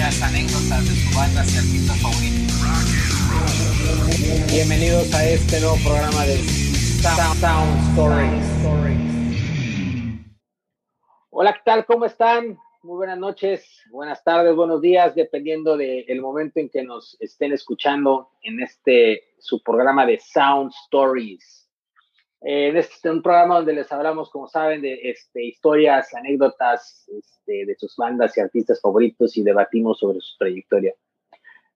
anécdotas de sus bandas y favoritos. Bienvenidos a este nuevo programa de Sound, Stories. Hola, ¿qué tal? ¿Cómo están? Muy buenas noches, buenas tardes, buenos días, dependiendo del momento en que nos estén escuchando en este su programa de Sound Stories. Eh, este un programa donde les hablamos, como saben, de este, historias, anécdotas este, de sus bandas y artistas favoritos y debatimos sobre su trayectoria.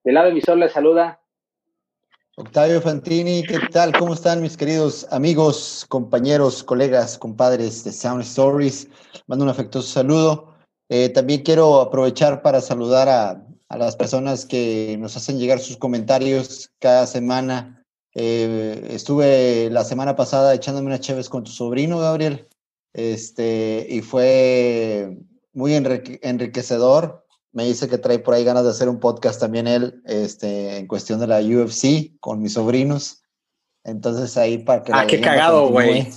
Del lado emisor les saluda. Octavio Fantini, ¿qué tal? ¿Cómo están mis queridos amigos, compañeros, colegas, compadres de Sound Stories? Mando un afectuoso saludo. Eh, también quiero aprovechar para saludar a, a las personas que nos hacen llegar sus comentarios cada semana eh, estuve la semana pasada echándome unas chéves con tu sobrino, Gabriel, este, y fue muy enriquecedor. Me dice que trae por ahí ganas de hacer un podcast también él, este, en cuestión de la UFC con mis sobrinos. Entonces ahí para que... Ah, qué cagado, güey.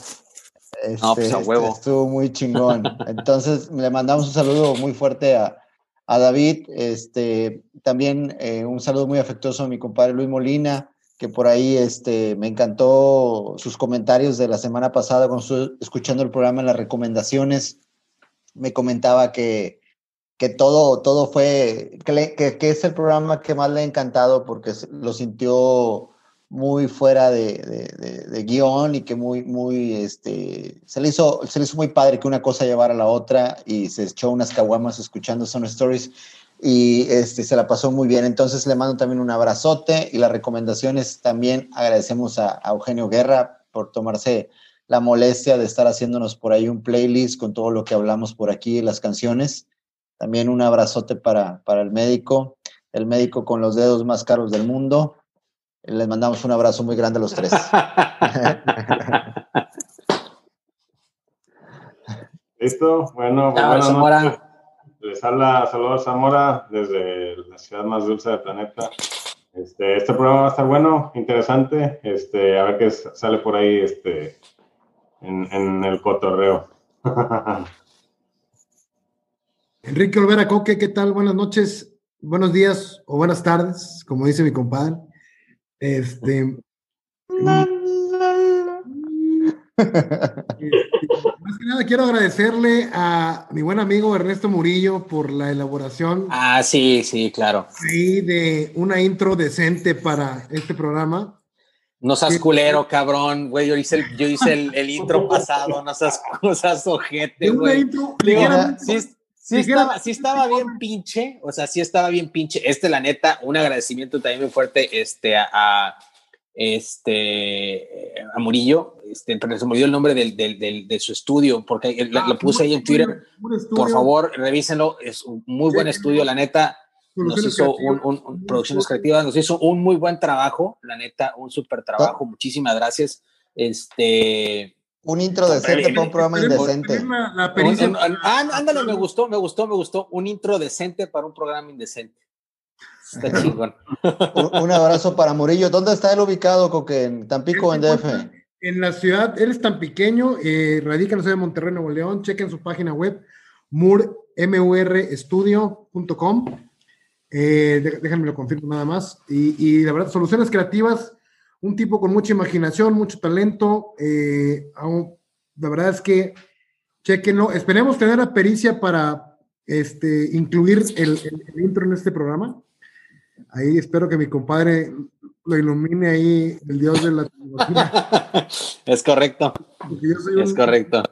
no, pues a este, huevo. estuvo muy chingón. Entonces le mandamos un saludo muy fuerte a, a David. Este, también eh, un saludo muy afectuoso a mi compadre Luis Molina, que por ahí este, me encantó sus comentarios de la semana pasada cuando estuve escuchando el programa en las recomendaciones. Me comentaba que, que todo, todo fue, que, que, es el programa que más le ha encantado porque lo sintió muy fuera de, de, de, guion y que muy, muy, este, se le, hizo, se le hizo muy padre que una cosa llevara a la otra y se echó unas caguamas escuchando Son Stories y este, se la pasó muy bien. Entonces le mando también un abrazote y las recomendaciones también agradecemos a, Eugenio Guerra por tomarse la molestia de estar haciéndonos por ahí un playlist con todo lo que hablamos por aquí, las canciones. También un abrazote para, para el médico, el médico con los dedos más caros del mundo. Les mandamos un abrazo muy grande a los tres. Listo, bueno, bueno les habla Salvador Zamora desde la ciudad más dulce del planeta. Este, este programa va a estar bueno, interesante. Este, a ver qué sale por ahí este, en, el cotorreo. Enrique Olvera Coque, ¿qué tal? Buenas noches, buenos días o buenas tardes, como dice mi compadre. Este. más que nada quiero agradecerle a mi buen amigo Ernesto Murillo por la elaboración. Ah, sí, sí, claro. de una intro decente para este programa. No seas culero, cabrón, güey. Yo hice el, yo hice el, intro pasado, no seas, cosas ojete, güey. sí, estaba, sí estaba bien pinche, o sea, sí estaba bien pinche. Este, la neta, un agradecimiento también muy fuerte este, a este, a Murillo, este, pero se me olvidó el nombre del, del, de su estudio, porque lo, ah, puse ahí en Twitter. Por favor, revísenlo, es un muy buen estudio, la neta. Nos hizo un, un, producciones creativas, nos hizo un muy buen trabajo, la neta, un súper trabajo. Muchísimas gracias. Este. Un intro decente para un programa indecente. Ah, ándale, me gustó, me gustó, me gustó. Un intro decente para un programa indecente. Está chingón. Un, abrazo para Murillo. ¿Dónde está él ubicado, Coque? ¿En Tampico o en DF? En la ciudad, él es tan pequeño, eh, radica en la ciudad de Monterrey, Nuevo León. Chequen su página web, murstudio.com. Eh, déjenme lo confirmo nada más. Y, la verdad, soluciones creativas, un tipo con mucha imaginación, mucho talento. Eh, la verdad es que chequenlo. Esperemos tener la pericia para este, incluir el intro en este programa. Ahí espero que mi compadre lo ilumine ahí, el dios de la tecnología. es correcto. es correcto.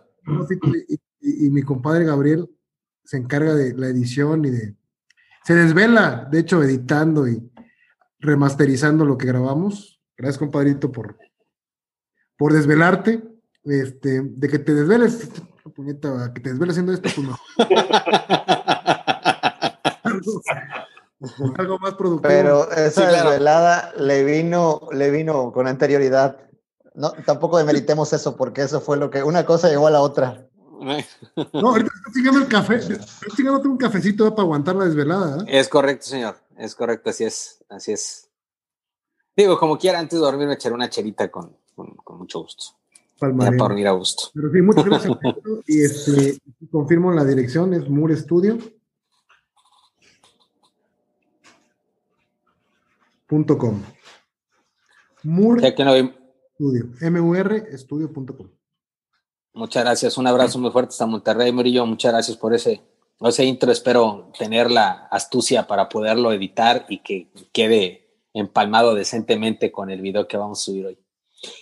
Y, mi compadre Gabriel se encarga de la edición y de... Se desvela, de hecho, editando y remasterizando lo que grabamos. Gracias, compadrito, por, por desvelarte. Este, de que te desveles, que te desveles haciendo esto, pues no. Algo más productivo. Pero esa desvelada le vino, le vino con anterioridad. No, tampoco demeritemos eso, porque eso fue lo que una cosa llegó a la otra. No, ahorita estoy chingando el café. Estoy chingando un cafecito para aguantar la desvelada. ¿eh? Es correcto, señor. Es correcto, así es. Así es. Digo, como quiera, antes de dormir me echaré una cherita con, con, mucho gusto. para dormir a gusto. Pero sí, muchas gracias. y este, confirmo la dirección, es Moore Studio. mur.com. Mur Muchas gracias. Un abrazo muy fuerte hasta Monterrey, Murillo. Muchas gracias por ese, ese intro. Espero tener la astucia para poderlo editar y que quede empalmado decentemente con el video que vamos a subir hoy.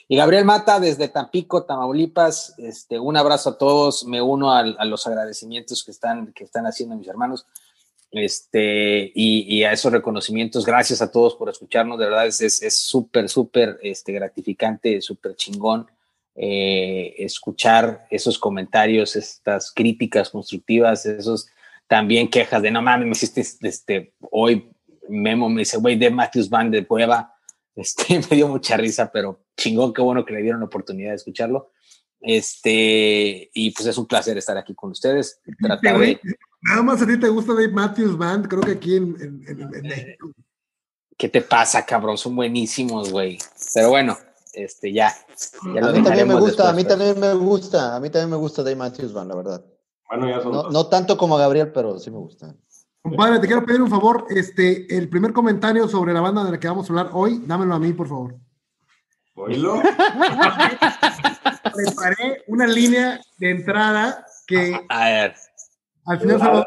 Y Gabriel Mata desde Tampico, Tamaulipas, este, un abrazo a todos, me uno a, los agradecimientos que están, que están haciendo mis hermanos este, y, a esos reconocimientos. Gracias a todos por escucharnos, de verdad es súper, súper este, gratificante, súper chingón eh, escuchar esos comentarios, estas críticas constructivas, esos también quejas de no mames, me hiciste este, hoy Memo me dice, güey, de Matthews Band de Puebla este, me dio mucha risa, pero chingón, qué bueno que le dieron la oportunidad de escucharlo. Este, y pues es un placer estar aquí con ustedes. Nada más a ti te gusta Dave Matthews Band, creo que aquí en, México. ¿Qué te pasa, cabrón? Son buenísimos, güey. Pero bueno, este, ya. a mí también me gusta, a mí también me gusta, a mí también me gusta Dave Matthews Band, la verdad. Bueno, ya son no, no tanto como a Gabriel, pero sí me gusta. Compadre, te quiero pedir un favor. Este, el primer comentario sobre la banda de la que vamos a hablar hoy, dámelo a mí, por favor. ¿Oílo? Preparé una línea de entrada que. A ver. Al final se va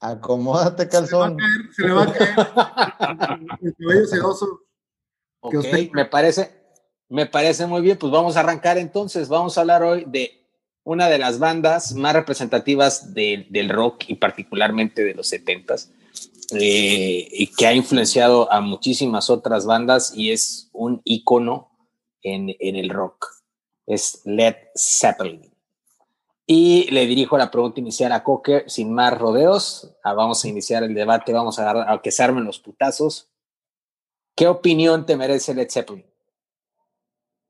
Acomódate, calzón. Se le va a caer. el cabello sedoso. Ok, me parece, me parece muy bien. Pues vamos a arrancar entonces. Vamos a hablar hoy de una de las bandas más representativas del rock y particularmente de los 70 eh, y que ha influenciado a muchísimas otras bandas y es un icono en, el rock. Es Led Zeppelin. Y le dirijo la pregunta inicial a Cocker sin más rodeos. Ah, vamos a iniciar el debate, vamos a, a que se armen los putazos. ¿Qué opinión te merece Led Zeppelin?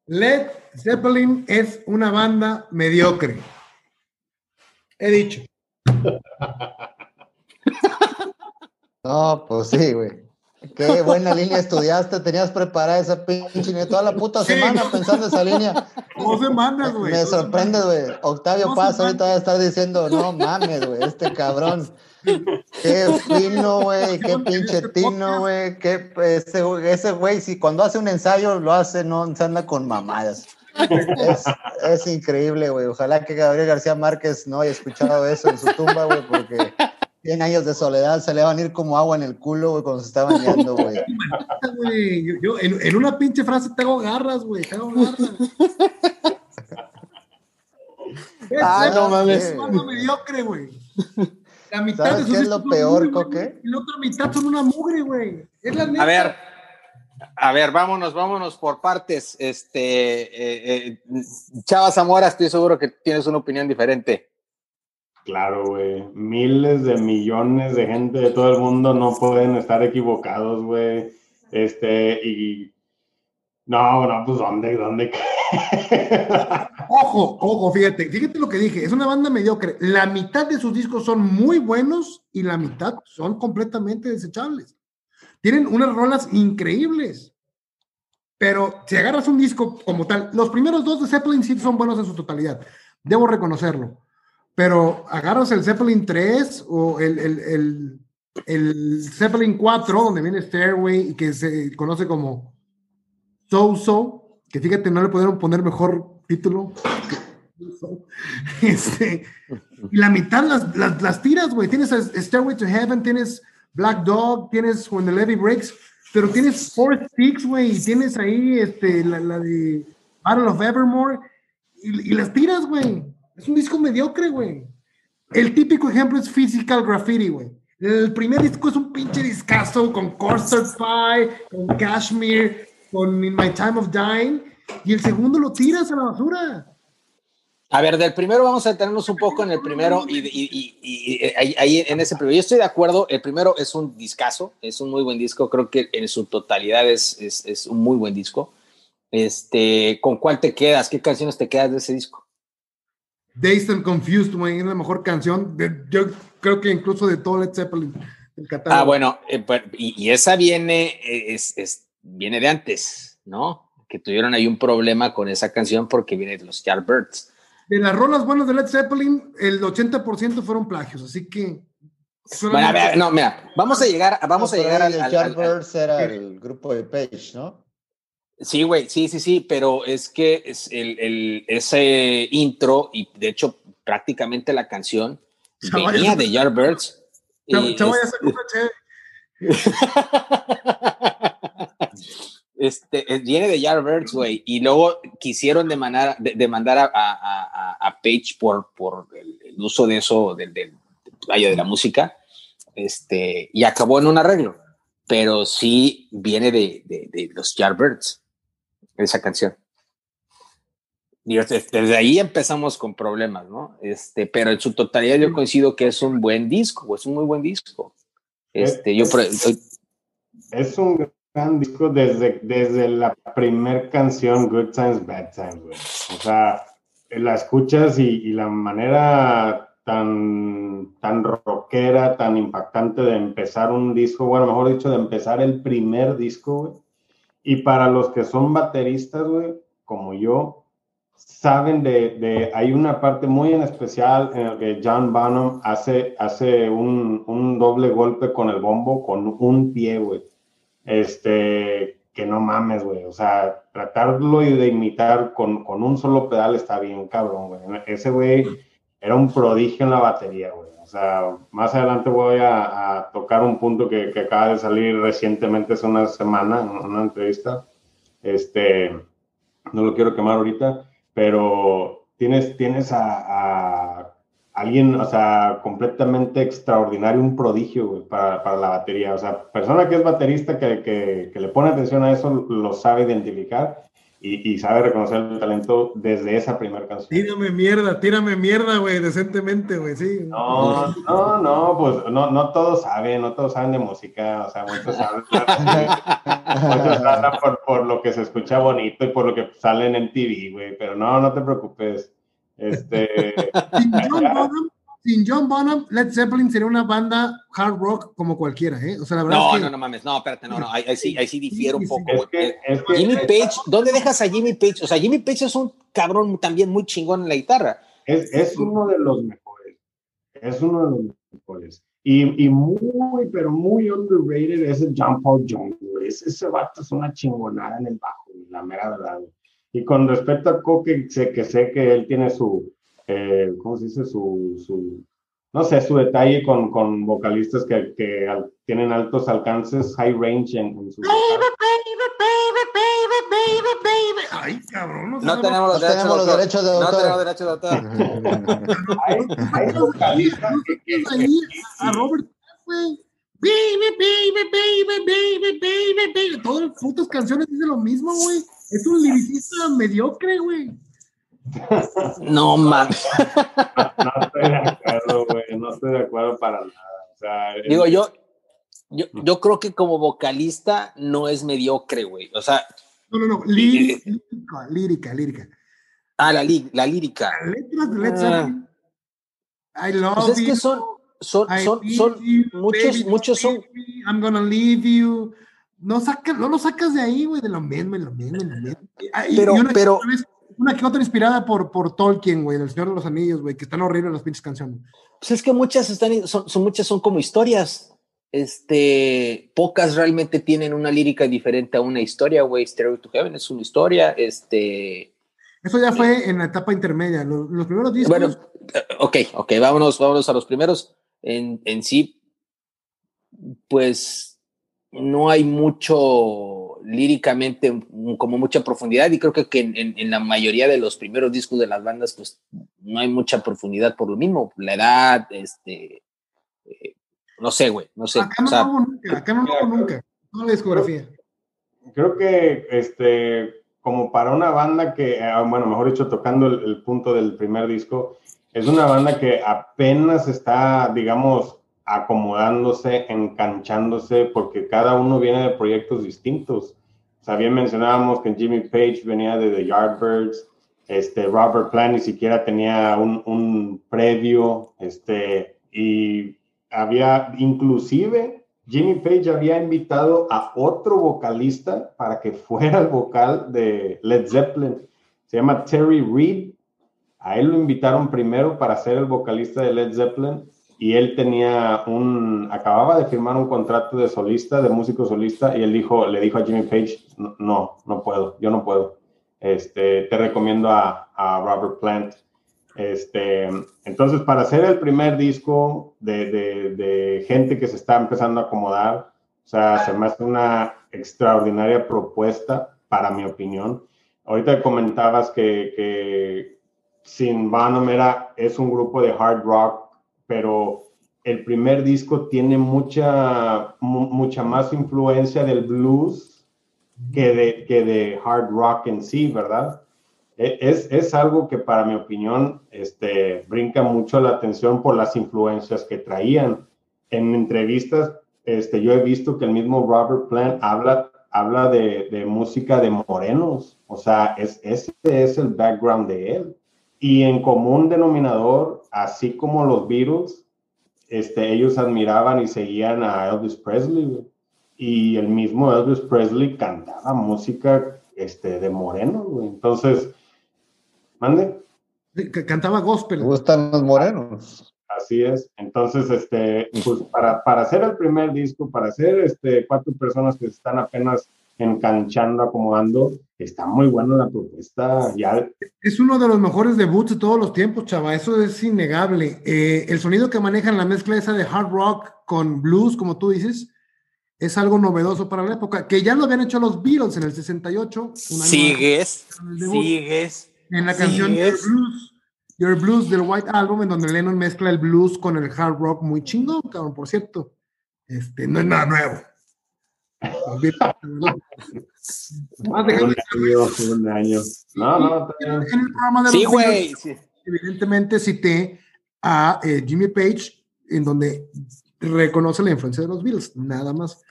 Led Zeppelin es una banda mediocre. He dicho. No, pues sí, güey. Qué buena línea estudiaste, tenías preparada esa pinche toda la puta semana pensando esa línea. Dos semanas, güey. Me sorprende, güey. Octavio Paz ahorita va a estar diciendo, no mames, güey, este cabrón. Qué fino, güey, qué pinche tino, güey. Qué, ese, ese güey, si cuando hace un ensayo lo hace, no se anda con mamadas. Es, es increíble, güey. Ojalá que Gabriel García Márquez no haya escuchado eso en su tumba, güey, porque 100 años de soledad se le van a ir como agua en el culo, güey, cuando se está bañando, güey. Yo, en, en, una pinche frase tengo garras, güey, tengo garras. ah, no mames. Es mediocre, güey. La mitad ¿Sabes qué es lo peor, Coque? Y la otra mitad son una mugre, güey. Es la neta. A ver, a ver, vámonos, vámonos por partes. Este, eh, eh, Chava Zamora, estoy seguro que tienes una opinión diferente. Claro, güey. Miles de millones de gente de todo el mundo no pueden estar equivocados, güey. Este, y. No, no, pues ¿dónde? ¿Dónde? ojo, ojo, fíjate, fíjate lo que dije, es una banda mediocre. La mitad de sus discos son muy buenos y la mitad son completamente desechables. Tienen unas rolas increíbles. Pero si agarras un disco como tal, los primeros dos de Zeppelin sí son buenos en su totalidad. Debo reconocerlo. Pero agarras el Zeppelin 3 o el, el, el Zeppelin 4, donde viene Stairway y que se conoce como So So, que fíjate, no le pudieron poner mejor título. Este, y la mitad las, las, las tiras, güey. Tienes Stairway to Heaven, tienes Black Dog, tienes When the Levy Breaks, pero tienes Four Sticks, güey, y tienes ahí este, la, la de Battle of Evermore, y las tiras, güey. Es un disco mediocre, güey. El típico ejemplo es Physical Graffiti, güey. El primer disco es un pinche discazo con Custard Pie, con Cashmere, con In My Time of Dying, y el segundo lo tiras a la basura. A ver, del primero vamos a detenernos un poco en el primero y, y, ahí en ese primero. Yo estoy de acuerdo, el primero es un discazo, es un muy buen disco, creo que en su totalidad es, es, es, un muy buen disco. Este, ¿Con cuál te quedas? ¿Qué canciones te quedas de ese disco? Dazed and Confused, güey, es la mejor canción, de, yo creo que incluso de todo Led Zeppelin. Ah, bueno, eh, pues, y, esa viene, eh, es, es, viene de antes, ¿no? Que tuvieron ahí un problema con esa canción porque viene de los Yardbirds. De las rolas buenas de Led Zeppelin, el 80% fueron plagios, así que. Bueno, a ver, no, mira, vamos a llegar, vamos a llegar al, al, era el grupo de Page, ¿no? Sí, güey, sí, sí, sí, pero es que es el, el, ese intro y de hecho prácticamente la canción venía de Yardbirds. Chavo, ya se este, viene de Yardbirds, güey, y luego quisieron demandar, demandar a, a, a, Page por, por el, uso de eso, del, del, de la música, este, y acabó en un arreglo, pero sí viene de, de, de los Yardbirds, esa canción. Desde ahí empezamos con problemas, ¿no? Este, pero en su totalidad yo coincido que es un buen disco, es un muy buen disco. Este, yo es un gran disco desde, desde la primer canción, Good Times, Bad Times, güey. O sea, la escuchas y, la manera tan, tan rockera, tan impactante de empezar un disco, bueno, mejor dicho, de empezar el primer disco, güey. Y para los que son bateristas, güey, como yo, saben de, de, hay una parte muy en especial en la que John Bonham hace, hace un, un doble golpe con el bombo con un pie, güey este, que no mames, güey. O sea, tratarlo de imitar con, con un solo pedal está bien, cabrón, güey. Ese güey era un prodigio en la batería, güey. Sea, más adelante voy a, a tocar un punto que, que, acaba de salir recientemente, hace una semana, en una entrevista. Este, no lo quiero quemar ahorita, pero tienes, tienes a, a alguien, o sea, completamente extraordinario, un prodigio para, para, la batería. O sea, persona que es baterista, que, que, que, le pone atención a eso, lo sabe identificar y, y sabe reconocer el talento desde esa primera canción. Tírame mierda, tírame mierda, güey, decentemente, güey, sí. No, no, no, pues no, no todos saben, no todos saben de música, o sea, muchos saben, muchos hablan por, por lo que se escucha bonito y por lo que salen en TV, güey, pero no, no te preocupes este, sin, John Bonham, Led Zeppelin sería una banda hard rock como cualquiera, ¿eh? O sea, la verdad no, es que... no, no mames, no, espérate, no, no, ahí, sí, ahí sí difiere un poco. Jimmy Page, ¿dónde dejas a Jimmy Page? O sea, Jimmy Page es un cabrón también muy chingón en la guitarra. Es, es uno de los mejores, es uno de los mejores. Y, y muy, pero muy underrated es el John Paul Jones, Ese, ese vato es una chingonada en el bajo, la mera verdad, y con respecto a Coque, sé que sé que él tiene su, eh, ¿cómo se dice? Su, su, no sé, su detalle con, con vocalistas que, que al, tienen altos alcances, high range en, en su... Baby, baby, baby, baby, baby, Ay, cabrón. No, no tenemos, los, derechos, los derechos de autor. No tenemos derechos de autor. hay, hay vocalistas que, que, que, a Robert, güey. Baby, baby, baby, baby, baby, baby. Todas las putas canciones dicen lo mismo, güey. Es un liricista mediocre, güey. No mames. No, estoy de acuerdo, güey. No estoy de acuerdo para nada. Digo, yo, yo, yo creo que como vocalista no es mediocre, güey. O sea. No, no, no. Lírica, lírica, lírica. Ah, la, la lírica. Las letras de letras. I love pues es que son, son, son, son muchos, muchos son. I'm gonna leave you no, saca, no lo sacas de ahí, güey, de lo mismo, lo mismo, lo mismo. Pero, una, pero... Una que otra inspirada por, por Tolkien, güey, del Señor de los Anillos, güey, que están horribles las pinches canciones. Pues es que muchas están, son, son, muchas son como historias. Este, pocas realmente tienen una lírica diferente a una historia, güey. Stereo to Heaven es una historia, este... Eso ya fue en la etapa intermedia. Los, los primeros discos... Bueno, eh, ok, ok, vámonos, vámonos a los primeros. En, en sí, pues no hay mucho líricamente como mucha profundidad y creo que, que en, en, la mayoría de los primeros discos de las bandas pues no hay mucha profundidad por lo mismo, la edad, este, eh, no sé, güey, no sé. Acá no o hubo nunca, acá no hubo nunca, no la discografía. Creo que, este, como para una banda que, ah, bueno, mejor dicho, tocando el, el punto del primer disco, es una banda que apenas está, digamos, acomodándose, enganchándose, porque cada uno viene de proyectos distintos. O sea, bien mencionábamos que Jimmy Page venía de The Yardbirds, este, Robert Plant ni siquiera tenía un, un previo, este, y había, inclusive, Jimmy Page había invitado a otro vocalista para que fuera el vocal de Led Zeppelin. Se llama Terry Reid. A él lo invitaron primero para ser el vocalista de Led Zeppelin y él tenía un, acababa de firmar un contrato de solista, de músico solista, y él dijo, le dijo a Jimmy Page, no, no, puedo, yo no puedo. Este, te recomiendo a, a Robert Plant. Este, entonces, para hacer el primer disco de, de, gente que se está empezando a acomodar, o sea, se me hace una extraordinaria propuesta, para mi opinión. Ahorita comentabas que, que Sin Banum era, es un grupo de hard rock, pero el primer disco tiene mucha, mucha más influencia del blues que de, que de hard rock en sí, ¿verdad? E, es, es, algo que para mi opinión este, brinca mucho la atención por las influencias que traían. En entrevistas, este, yo he visto que el mismo Robert Plant habla, habla de, de música de morenos, o sea, es, ese es el background de él. Y en común denominador, así como los Beatles, este, ellos admiraban y seguían a Elvis Presley. Y el mismo Elvis Presley cantaba música este, de moreno. Entonces, mande. Cantaba gospel. Me gustan los morenos. Así es. Entonces, este, pues para, para hacer el primer disco, para hacer este, cuatro personas que están apenas enganchando, acomodando, está muy buena la propuesta. Ya. Es uno de los mejores debuts de todos los tiempos, chava, eso es innegable. Eh, el sonido que manejan la mezcla esa de hard rock con blues, como tú dices, es algo novedoso para la época, que ya lo habían hecho los Beatles en el 68. sigues, sigues. En la canción Your Blues, Your Blues del White Album, en donde Lennon mezcla el blues con el hard rock muy chingón, cabrón, por cierto. Este, no es nada nuevo. Un año, No, no, en el programa de sí, güey. Evidentemente cité a eh, Jimmy Page, en donde reconoce la influencia de los Beatles, nada más.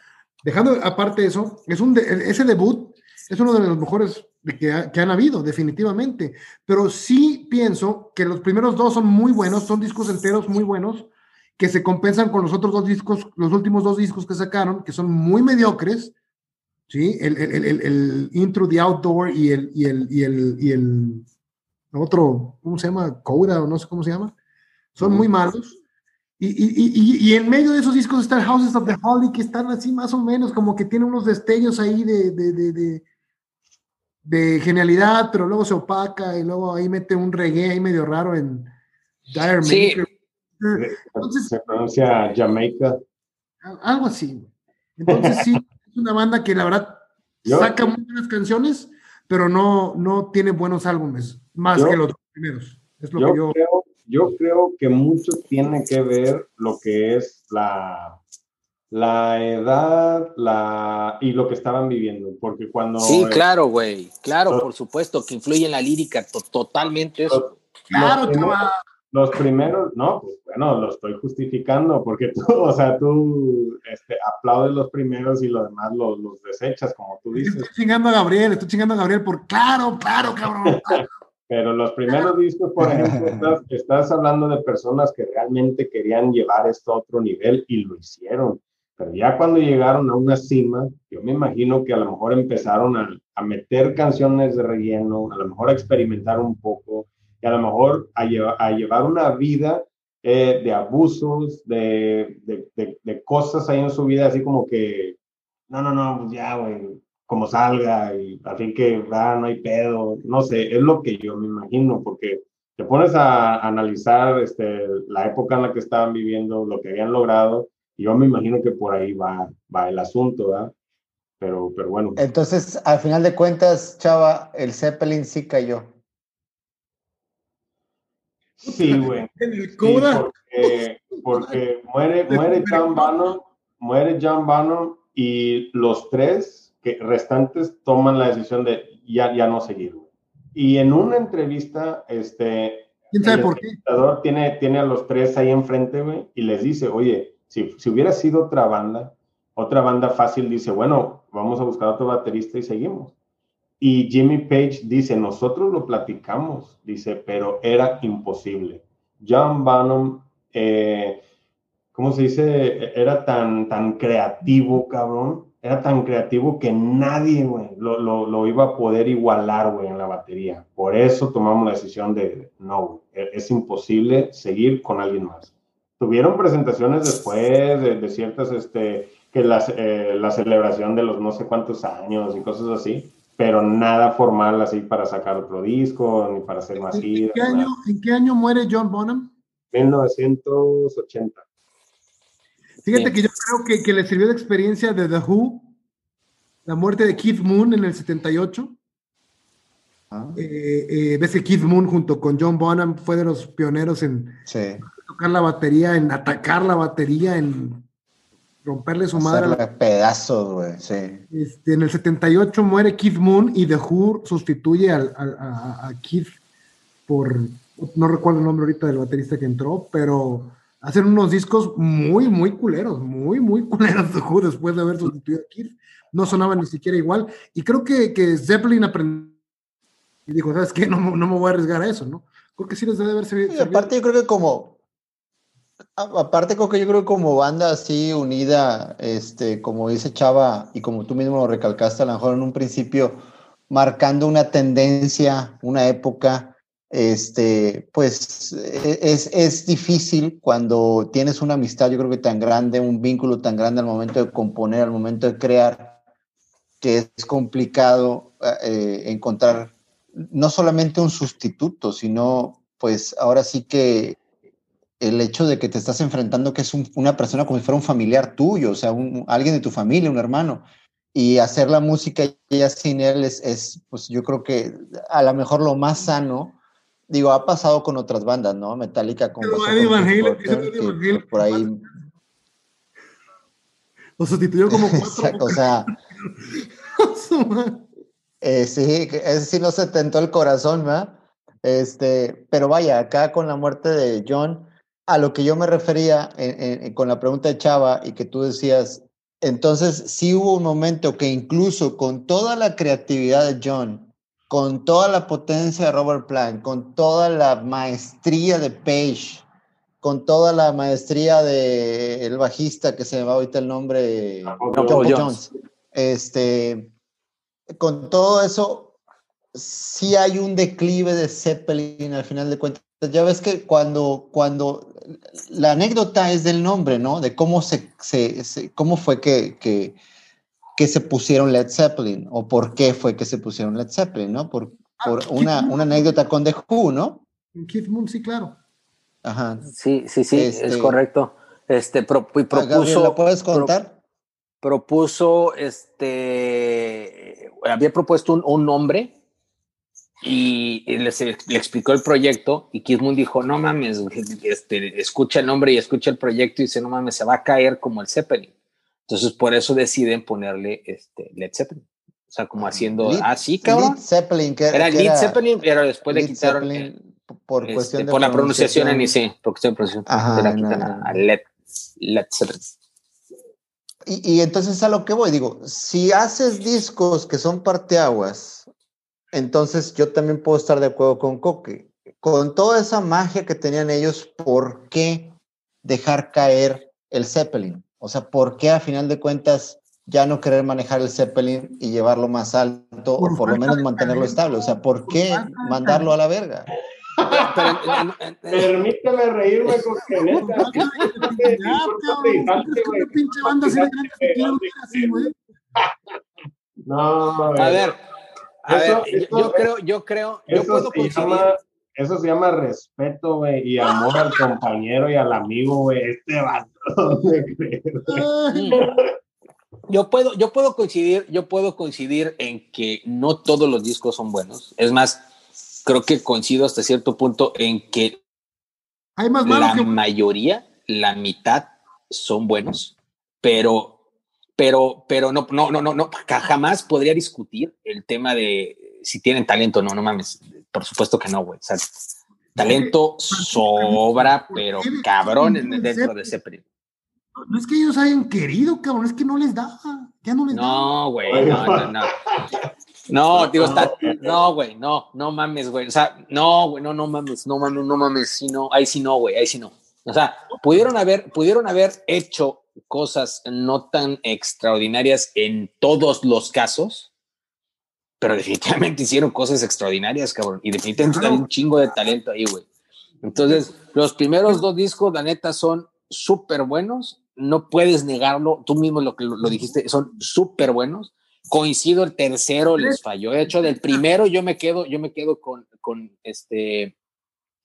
Dejando aparte eso, es un ese debut es uno de los mejores que, que, han habido, definitivamente. Pero sí pienso que los primeros dos son muy buenos, son discos enteros muy buenos que se compensan con los otros dos discos, los últimos dos discos que sacaron, que son muy mediocres, ¿sí? El, el, el, el Intro the Outdoor y el, y el, y el, y el otro, ¿cómo se llama? Coda o no sé cómo se llama. Son muy malos. Y, y, y, y, en medio de esos discos está el Houses of the Holy, que están así más o menos, como que tiene unos destellos ahí de, de, de, de, de genialidad, pero luego se opaca y luego ahí mete un reggae ahí medio raro en Dire sí. Entonces, se pronuncia Jamaica. Algo así. Entonces sí, es una banda que la verdad saca muy buenas canciones, pero no, no tiene buenos álbumes, más que los primeros. Es lo yo, que yo... Creo, yo creo que mucho tiene que ver lo que es la, la edad la, y lo que estaban viviendo, porque cuando... Sí, claro, güey, claro, por supuesto, que influye en la lírica totalmente eso. Claro, los primeros, no, pues bueno, lo estoy justificando porque tú, o sea, tú este, aplaudes los primeros y los demás los, los desechas, como tú dices. Estoy chingando a Gabriel, estoy chingando a Gabriel por claro, claro, cabrón. Pero los primeros discos, por ejemplo, estás, hablando de personas que realmente querían llevar esto a otro nivel y lo hicieron. Pero ya cuando llegaron a una cima, yo me imagino que a lo mejor empezaron a, a meter canciones de relleno, a lo mejor a experimentar un poco y a lo mejor a, a llevar una vida eh, de abusos, de, de, cosas ahí en su vida, así como que, no, no, no, pues ya, güey, como salga, y fin que, ah, no hay pedo, no sé, es lo que yo me imagino, porque te pones a, analizar este, la época en la que estaban viviendo, lo que habían logrado, y yo me imagino que por ahí va, va el asunto, ¿verdad? Pero, pero bueno. Entonces, al final de cuentas, Chava, el Zeppelin sí cayó. Sí, güey. porque, muere, muere John Bannon, muere John Bannon y los tres que restantes toman la decisión de ya, ya no seguir. Y en una entrevista, este, ¿Quién sabe por qué? Tiene, tiene a los tres ahí enfrente, güey, y les dice, oye, si, si hubiera sido otra banda, otra banda fácil dice, bueno, vamos a buscar otro baterista y seguimos. Y Jimmy Page dice, nosotros lo platicamos, dice, pero era imposible. John Bannon, eh, ¿cómo se dice? Era tan, tan creativo, cabrón. Era tan creativo que nadie, güey, lo, lo, lo, iba a poder igualar, güey, en la batería. Por eso tomamos la decisión de, no, es imposible seguir con alguien más. tuvieron presentaciones después de, ciertas, este, que las, eh, la celebración de los no sé cuántos años y cosas así, pero nada formal así para sacar otro disco, ni para hacer más ¿En, ¿en, qué año, ¿En qué año muere John Bonham? 1980. Fíjate que yo creo que, que, le sirvió de experiencia de The Who, la muerte de Keith Moon en el 78. Ah. Eh, eh, ves que Keith Moon junto con John Bonham fue de los pioneros en tocar la batería, en atacar la batería, en romperle su madre. A pedazos, güey, sí. Este, en el 78 muere Keith Moon y The Who sustituye a, a, Keith por, no recuerdo el nombre ahorita del baterista que entró, pero hacen unos discos muy, muy culeros, muy, muy culeros The Who después de haber sustituido a Keith. No sonaban ni siquiera igual. Y creo que, que Zeppelin aprendió y dijo, ¿sabes qué? No, no, me voy a arriesgar a eso, ¿no? Porque sí les debe haber servido. Y aparte yo creo que como, aparte creo que yo creo que como banda así unida, este, como dice Chava, y como tú mismo lo recalcaste a lo mejor en un principio, marcando una tendencia, una época, este, pues e, es, es, difícil cuando tienes una amistad, yo creo que tan grande, un vínculo tan grande al momento de componer, al momento de crear, que es complicado eh, encontrar no solamente un sustituto, sino pues ahora sí que el hecho de que te estás enfrentando que es una persona como si fuera un familiar tuyo, o sea, alguien de tu familia, un hermano, y hacer la música ya sin él es, pues yo creo que a lo mejor lo más sano, digo, ha pasado con otras bandas, ¿no? Metallica con... por ahí... Lo sustituyó como cuatro. o sea... Eh, sí, ese sí no se tentó el corazón, ¿verdad? Este, pero vaya, acá con la muerte de John, a lo que yo me refería con la pregunta de Chava y que tú decías, entonces sí hubo un momento que incluso con toda la creatividad de John, con toda la potencia de Robert Plant, con toda la maestría de Page, con toda la maestría de el bajista que se me va ahorita el nombre, John Jones. este, con todo eso, sí hay un declive de Zeppelin al final de cuentas. Ya ves que cuando, cuando la anécdota es del nombre, ¿no? De cómo se, se, cómo fue que, que, que, se pusieron Led Zeppelin o por qué fue que se pusieron Led Zeppelin, ¿no? Por, ah, por una, una, anécdota con The Who, ¿no? Keith Moon, sí, claro. Ajá. Sí, sí, sí, es este, correcto. Este, pro, y propuso. ¿Lo puedes contar? propuso este había propuesto un, nombre y, le explicó el proyecto y Moon dijo, no mames, este, escucha el nombre y escucha el proyecto y dice, no mames, se va a caer como el Zeppelin. Entonces por eso deciden ponerle este, Led Zeppelin. O sea, como haciendo, así, ah, cabrón. Led Zeppelin, que era Led Zeppelin, pero después le quitaron por este, cuestión de por la pronunciación en sí, por cuestión de pronunciación, Ajá, la quitan a Led, Led Zeppelin y, entonces a lo que voy, digo, si haces discos que son parteaguas, entonces yo también puedo estar de acuerdo con Coque. Con toda esa magia que tenían ellos, ¿por qué dejar caer el Zeppelin? O sea, ¿por qué a final de cuentas ya no querer manejar el Zeppelin y llevarlo más alto o por lo menos mantenerlo estable? O sea, ¿por qué mandarlo a la verga? Permíteme reírme con que neta. No, a ver, a ver, yo creo, yo creo, yo puedo eso se llama respeto, güey, y amor al compañero y al amigo, güey. Este vato, Yo puedo, yo puedo coincidir, yo puedo coincidir en que no todos los discos son buenos. Es más, creo que coincido hasta cierto punto en que Hay más la mayoría, la mitad son buenos, pero, pero, pero no, no, no, no, no, jamás podría discutir el tema de si tienen talento o no, no mames. Por supuesto que no, güey. talento sobra, pero cabrón dentro de ese periodo. No es que ellos hayan querido, cabrón, es que no les da. Ya no les da. No, güey, no, no, no. No, digo, está, no, güey, no, no mames, güey. O sea, no, güey, no, no mames, no mames, no mames, sí, no, ahí sí no, güey, ahí sí no. O sea, pudieron haber, pudieron haber hecho cosas no tan extraordinarias en todos los casos, pero definitivamente hicieron cosas extraordinarias, cabrón. Y definitivamente hay un chingo de talento ahí, güey. Entonces, los primeros dos discos, la neta, son súper buenos. No puedes negarlo. Tú mismo lo que lo, dijiste, son súper buenos. Coincido, el tercero les falló. De hecho, del primero yo me quedo, yo me quedo con, con este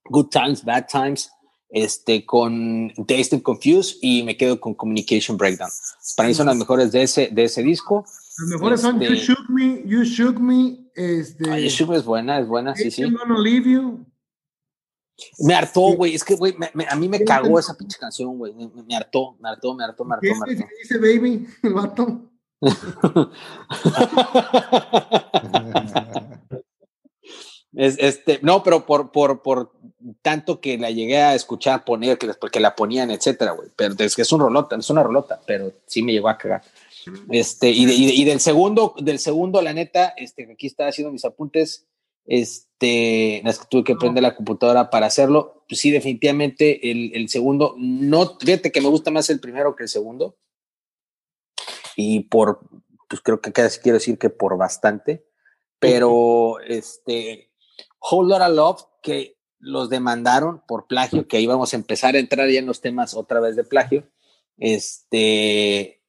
Good Times, Bad Times, este, con Dazed and Confused y me quedo con Communication Breakdown. Para mí son las mejores de ese, de ese disco. Las mejores son You este Shook Me, You Shook Me. Este, you Shook Me es buena, es buena, sí, sí. Leave You. Me hartó, güey. Es que, güey, a mí me cagó esa pinche canción, güey. Me, hartó, me hartó, me hartó, me hartó. ¿Qué dice Baby, el vato? es, este, no, pero por, por, por tanto que la llegué a escuchar poner, que, porque la ponían, etcétera, güey. Pero es que es un rolota, es una rolota, pero sí me llegó a cagar. Este, y, y, del segundo, del segundo, la neta, este, aquí está haciendo mis apuntes. Este, tuve que prender la computadora para hacerlo. Pues sí, definitivamente el, el, segundo, no, fíjate que me gusta más el primero que el segundo. Y por, pues creo que casi quiero decir que por bastante. Pero, este, Whole Lotta Love, que los demandaron por plagio, que íbamos a empezar a entrar ya en los temas otra vez de plagio. Este,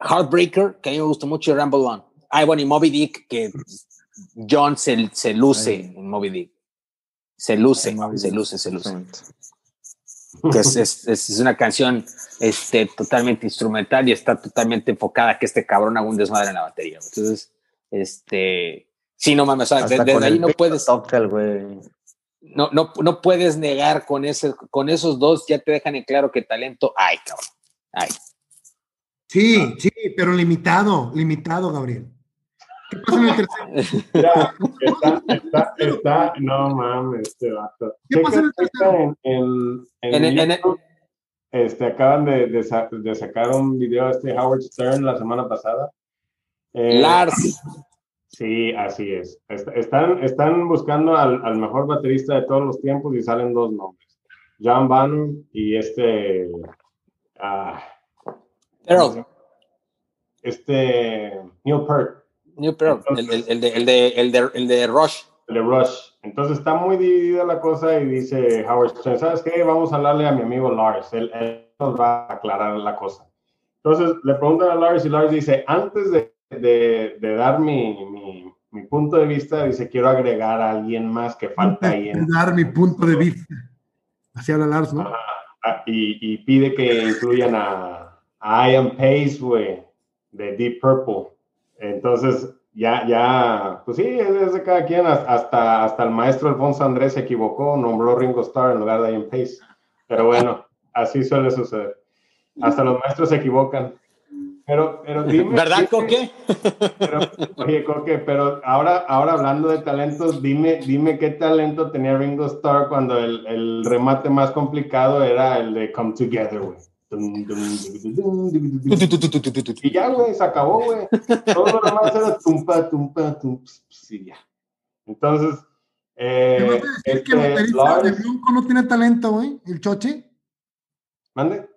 Heartbreaker, que a mí me gustó mucho, Ramble One. Ay, bueno, y Moby Dick, que John se, se luce en Moby Dick. Se luce, se luce, se luce. Que es, es, es, una canción este, totalmente instrumental y está totalmente enfocada a que este cabrón haga un desmadre en la batería. Entonces, este, sí, no mames, desde, ahí no puedes. no, no, no puedes negar con, ese, con esos dos, ya te dejan en claro que talento hay, cabrón. Hay. Sí, sí, pero limitado, limitado, Gabriel. ¿Qué pasa en el tercero? Ya, está, está, está, no mames, este vato. ¿Qué pasa en el tercero? En, en, en, este, acaban de, de, de, sacar un video de este Howard Stern la semana pasada. Eh, Lars. Sí, así es. Están, están buscando al, al, mejor baterista de todos los tiempos y salen dos nombres. John Bannon y este... Uh, Pearl. Este, Neil Peart. Neil Peart, el, el, el, de, el, de, el, de, el de Rush. El de Rush. Entonces está muy dividida la cosa y dice Howard Stern, ¿sabes qué? Vamos a hablarle a mi amigo Lars, él, nos va a aclarar la cosa. Entonces le preguntan a Lars y Lars dice, antes de, de, de dar mi, mi, mi, punto de vista, dice, quiero agregar a alguien más que falta ahí. En... Dar mi punto de vista. Así habla Lars, ¿no? y, y, pide que incluyan a, a Ian Pace, güey, de Deep Purple. Entonces, ya, ya, pues sí, es de cada quien, hasta, hasta el maestro Alfonso Andrés se equivocó, nombró Ringo Starr en lugar de Ian Pace. Pero bueno, así suele suceder. Hasta los maestros se equivocan. Pero, pero dime. ¿Verdad, Coque? Pero, oye, Coque, pero ahora, ahora hablando de talentos, dime, dime qué talento tenía Ringo Starr cuando el, el remate más complicado era el de Come Together, güey. Y ya, güey, se acabó, güey. Todo lo demás era tumpa, tumpa, tumpa. Sí, ya. Entonces, eh, este, que el Lars... de Bronco no tiene talento, güey? ¿El choche? ¿Mande?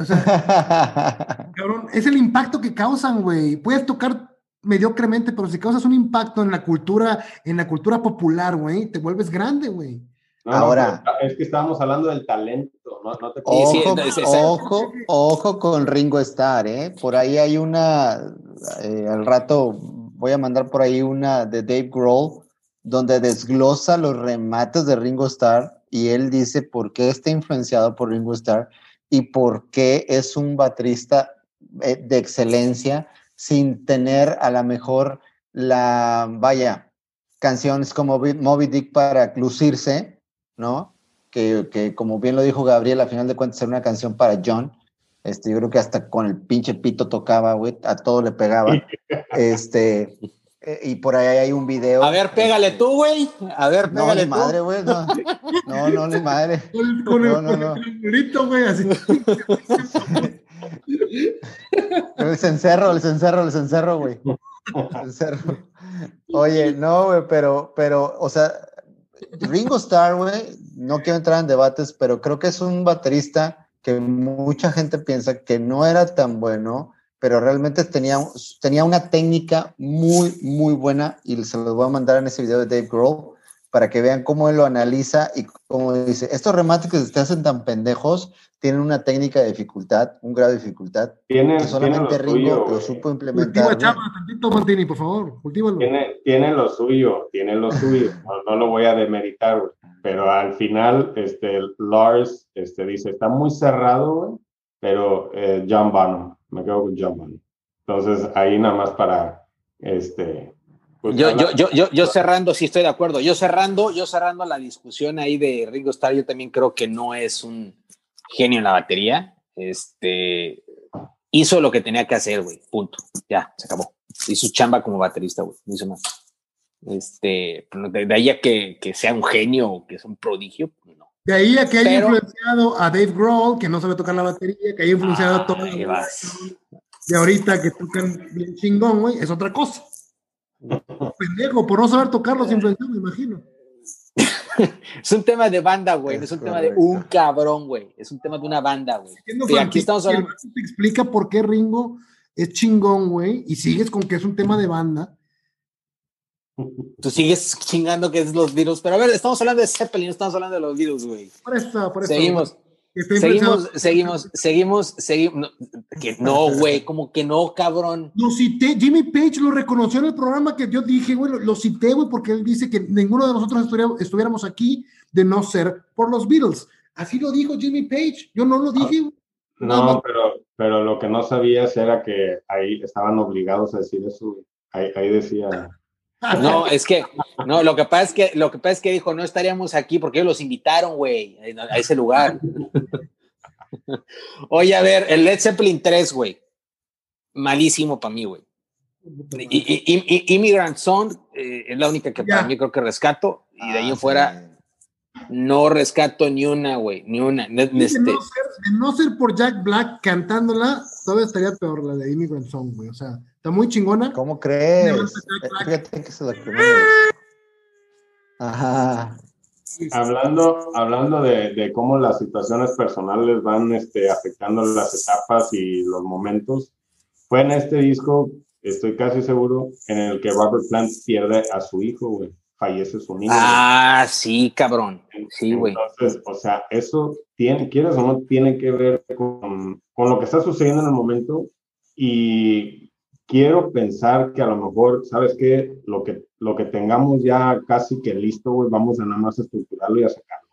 O sea, cabrón, es el impacto que causan, güey. Puedes tocar mediocremente, pero si causas un impacto en la cultura, en la cultura popular, güey, te vuelves grande, güey. Ahora. es que estábamos hablando del talento, ¿no? no te ojo, ojo, ojo con Ringo Starr, ¿eh? Por ahí hay una, eh, al rato voy a mandar por ahí una de Dave Grohl, donde desglosa los remates de Ringo Starr y él dice por qué está influenciado por Ringo Starr y por qué es un baterista eh, de excelencia sin tener a lo mejor la, vaya, canciones como Moby Dick para lucirse, ¿no? Que, que, como bien lo dijo Gabriel, a final de cuentas era una canción para John. Este, yo creo que hasta con el pinche pito tocaba, güey, a todo le pegaba. Este, eh, y por ahí hay un video. A ver, pégale tú, güey. A ver, pégale no, ni madre, güey. No. no, no, ni madre. Con, el, no, no, güey, así. el cencerro, el cencerro, el cencerro, güey. El cencerro. Oye, no, güey, pero, pero, o sea, Ringo Starr, güey, no quiero entrar en debates, pero creo que es un baterista que mucha gente piensa que no era tan bueno, pero realmente tenía, tenía una técnica muy, muy buena y se los voy a mandar en ese video de Dave Grohl, para que vean cómo él lo analiza y cómo dice, estos remates que se te hacen tan pendejos tienen una técnica de dificultad, un grado de dificultad tiene, que solamente Ringo lo supo implementar. Cultiva, Chava, tantito, Martini, por favor, cultívalo. Tiene, tiene lo suyo, tiene lo suyo, no, lo voy a demeritar, güey. Pero al final, este, Lars este, dice, está muy cerrado, güey, pero eh, John Bannon, me quedo con John Bannon. Entonces, ahí nada más para, este... Pues, yo, yo, yo, yo, yo cerrando, sí estoy de acuerdo. Yo cerrando, yo cerrando la discusión ahí de Ringo Starr, yo también creo que no es un genio en la batería. Este hizo lo que tenía que hacer, güey. Punto. Ya, se acabó. Hizo chamba como baterista, güey. No hizo más. Este, de, ahí a que, que, sea un genio o que sea un prodigio, no. De ahí a que haya influenciado a Dave Grohl, que no sabe tocar la batería, que haya influenciado a todo. De ahorita que tocan bien chingón, güey, es otra cosa. Pendejo, por no saber tocarlo, influenció, me imagino. es un tema de banda, güey. Es, es un tema de un cabrón, güey. Es un tema de una banda, güey. Y aquí estamos hablando. Te explica por qué Ringo es chingón, güey, y sigues con que es un tema de banda. Tú sigues chingando que es los virus, pero a ver, estamos hablando de Zeppelin, no estamos hablando de los virus, güey. Por eso, por eso. Seguimos. Seguimos, seguimos, seguimos, seguimos, no, que no, güey, como que no, cabrón. Lo cité, Jimmy Page lo reconoció en el programa que yo dije, güey, lo, cité, güey, porque él dice que ninguno de nosotros estuviéramos aquí de no ser por los Beatles. Así lo dijo Jimmy Page, yo no lo dije. No, pero, pero lo que no sabías era que ahí estaban obligados a decir eso, ahí, ahí decía... No, es que, no, lo que pasa es que, lo que pasa es que dijo, no estaríamos aquí porque ellos los invitaron, güey, a ese lugar. Oye, a ver, el Led Zeppelin 3, güey, malísimo para mí, güey. Y, y, Immigrant Song eh, es la única que para mí creo que rescato, y de ahí en ah, fuera no rescato ni una, güey, ni una. Este de, no ser, por Jack Black cantándola, todavía estaría peor la de Immigrant Song, güey, o sea Está muy chingona. ¿Cómo crees? Fíjate que se la Ajá. Hablando, hablando de, de, cómo las situaciones personales van este, afectando las etapas y los momentos, fue en este disco, estoy casi seguro, en el que Robert Plant pierde a su hijo, güey. Fallece su niño. Ah, sí, cabrón. Sí, güey. Entonces, o sea, eso tiene, quieres o no, tiene que ver con, con lo que está sucediendo en el momento y quiero pensar que a lo mejor, ¿sabes qué? Lo que, lo que tengamos ya casi que listo, güey, vamos a nada más estructurarlo y a sacarlo.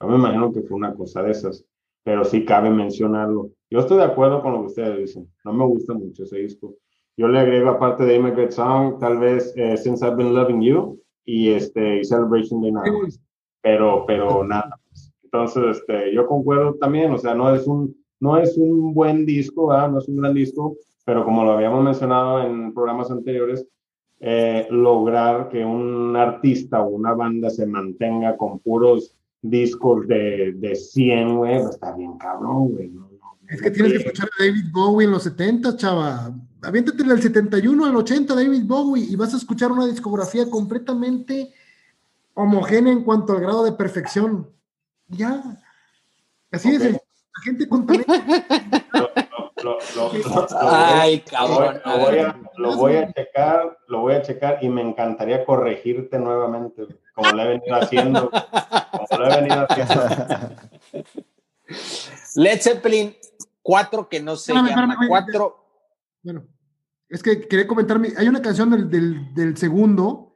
Yo me imagino que fue una cosa de esas, pero sí cabe mencionarlo. Yo estoy de acuerdo con lo que ustedes dicen. No me gusta mucho ese disco. Yo le agrego aparte de Immigrant Song, tal vez eh, Since I've Been Loving You y este Celebration Day Night. Pero, pero nada. Entonces, este, yo concuerdo también, o sea, no es un, no es un buen disco, ¿verdad? no es un gran disco, pero como lo habíamos mencionado en programas anteriores, eh, lograr que un artista o una banda se mantenga con puros discos de, de 100, güey, pues está bien cabrón, güey. es que tienes que escuchar a David Bowie en los 70, chava. Aviéntate del 71 al 80, David Bowie, y vas a escuchar una discografía completamente homogénea en cuanto al grado de perfección. Ya. Así es. La gente con Ay, cabrón. Lo voy, a, checar, lo voy a checar y me encantaría corregirte nuevamente, como lo he venido haciendo. Como lo he venido haciendo. Led Zeppelin 4, que no se llama 4. Bueno, es que quería comentar, hay una canción del, del, segundo,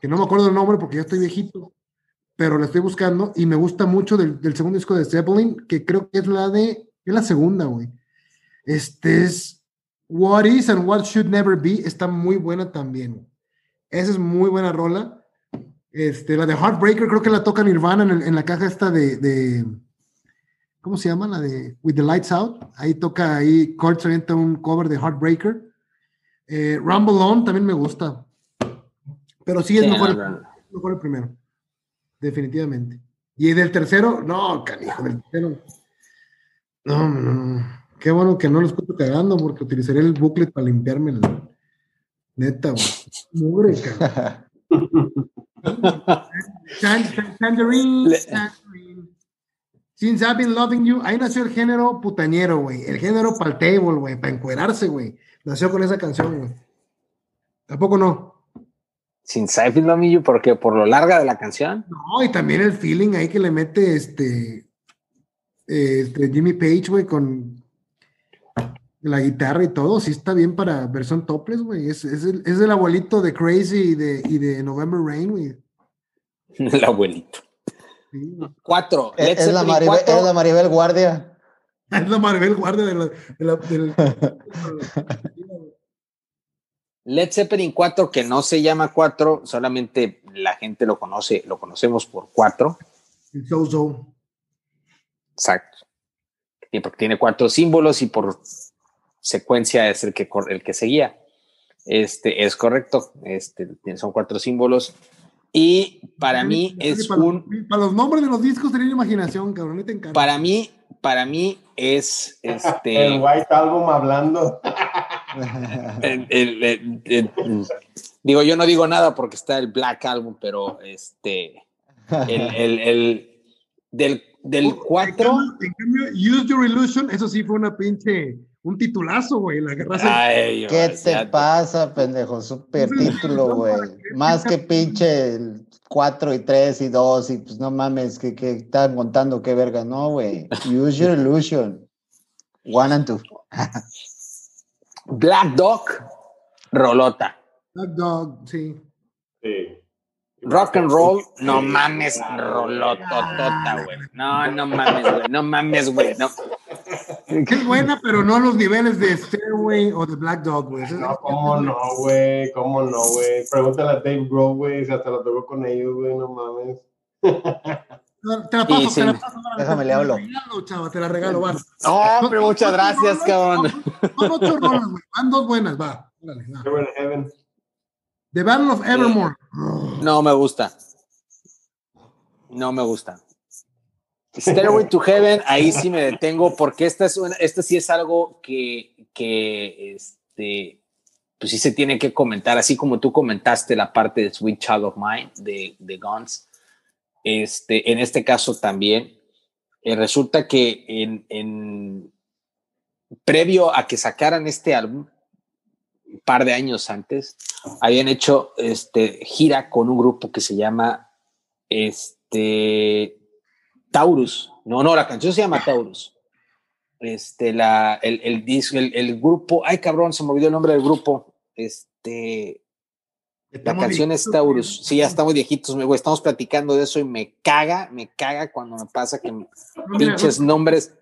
que no me acuerdo el nombre porque ya estoy viejito, pero la estoy buscando y me gusta mucho del, del segundo disco de Zeppelin, que creo que es la de, es la segunda, güey este es What Is and What Should Never Be, está muy buena también. Esa es muy buena rola. Este, la de Heartbreaker creo que la toca Nirvana en, en la caja esta de, de, ¿cómo se llama? La de With the Lights Out. Ahí toca, ahí Kurt se avienta un cover de Heartbreaker. Eh, Rumble On también me gusta. Pero sí es mejor, el, mejor, el, primero. Definitivamente. Y del tercero, no, canijo, del tercero. No, no, no. Qué bueno que no lo escucho cagando porque utilizaría el booklet para limpiarme el. Neta, güey. Mugre, Tangerine, Since I've been loving you, ahí nació el género putañero, güey. El género pal table, güey, para encuerarse, güey. Nació con esa canción, güey. ¿Tampoco no? Sin Seinfeld, no, Millo, porque por lo larga de la canción. No, y también el feeling ahí que le mete este, este Jimmy Page, güey, con la guitarra y todo, sí está bien para versión topless, güey. Es, es, el, es, el, abuelito de Crazy y de, y de November Rain, güey. El abuelito. Cuatro. Es, es la Maribel, es la Maribel Guardia. Es la Maribel Guardia de la, de la del... Led Zeppelin 4, que no se llama 4, solamente la gente lo conoce, lo conocemos por 4. So -so. Exacto. Porque tiene cuatro símbolos y por secuencia es el que, el que seguía. Este es correcto. Este, son cuatro símbolos. Y para mí es para, un. Para los nombres de los discos tenía imaginación, cabrón. Te para mí, para mí es este. El White Album hablando. el, el, el, digo, yo no digo nada porque está el Black Album, pero este. El, del, del 4. En cambio, Use Your Illusion, eso sí fue una pinche un titulazo, güey. La guerra Ay, ¿Qué te pasa, pendejo? Super título, güey. Más que pinche 4 y 3 y 2 y pues no mames, que, que están montando, qué verga. No, güey. Use your illusion. One and two. Black Dog, Rolota. Black Dog, sí. Sí. Rock and roll, no mames, rolototota, güey. No, no mames, güey. No mames, güey. No. Es buena, pero no a los niveles de Stairway o de Black Dog, güey. No, cómo no, güey. Cómo no, güey. Pregúntale a Dave Grohl, güey, si hasta lo tocó con ellos, güey. No mames. Te la paso, te la paso. Déjame le hablo. Te la regalo, chava, te la regalo, va. No, pero muchas gracias, cabrón. Son ocho rolas, güey. Van dos buenas, va. Dale, va. Heaven. The Battle of Evermore. No me gusta. No me gusta. Stairway to Heaven, ahí sí me detengo porque esta, es una, esta sí es algo que, que este, pues sí se tiene que comentar, así como tú comentaste la parte de Sweet Child of Mine de, de Guns. Este, en este caso también, eh, resulta que en, en, previo a que sacaran este álbum, un par de años antes, habían hecho este, gira con un grupo que se llama este, Taurus. No, no, la canción se llama Taurus. Este, la, el, el disco, el, el, grupo, ay cabrón, se me olvidó el nombre del grupo. Este, la canción es Taurus. Sí, ya estamos viejitos, me, güey, estamos platicando de eso y me caga, me caga cuando me pasa que no, pinches mira, nombres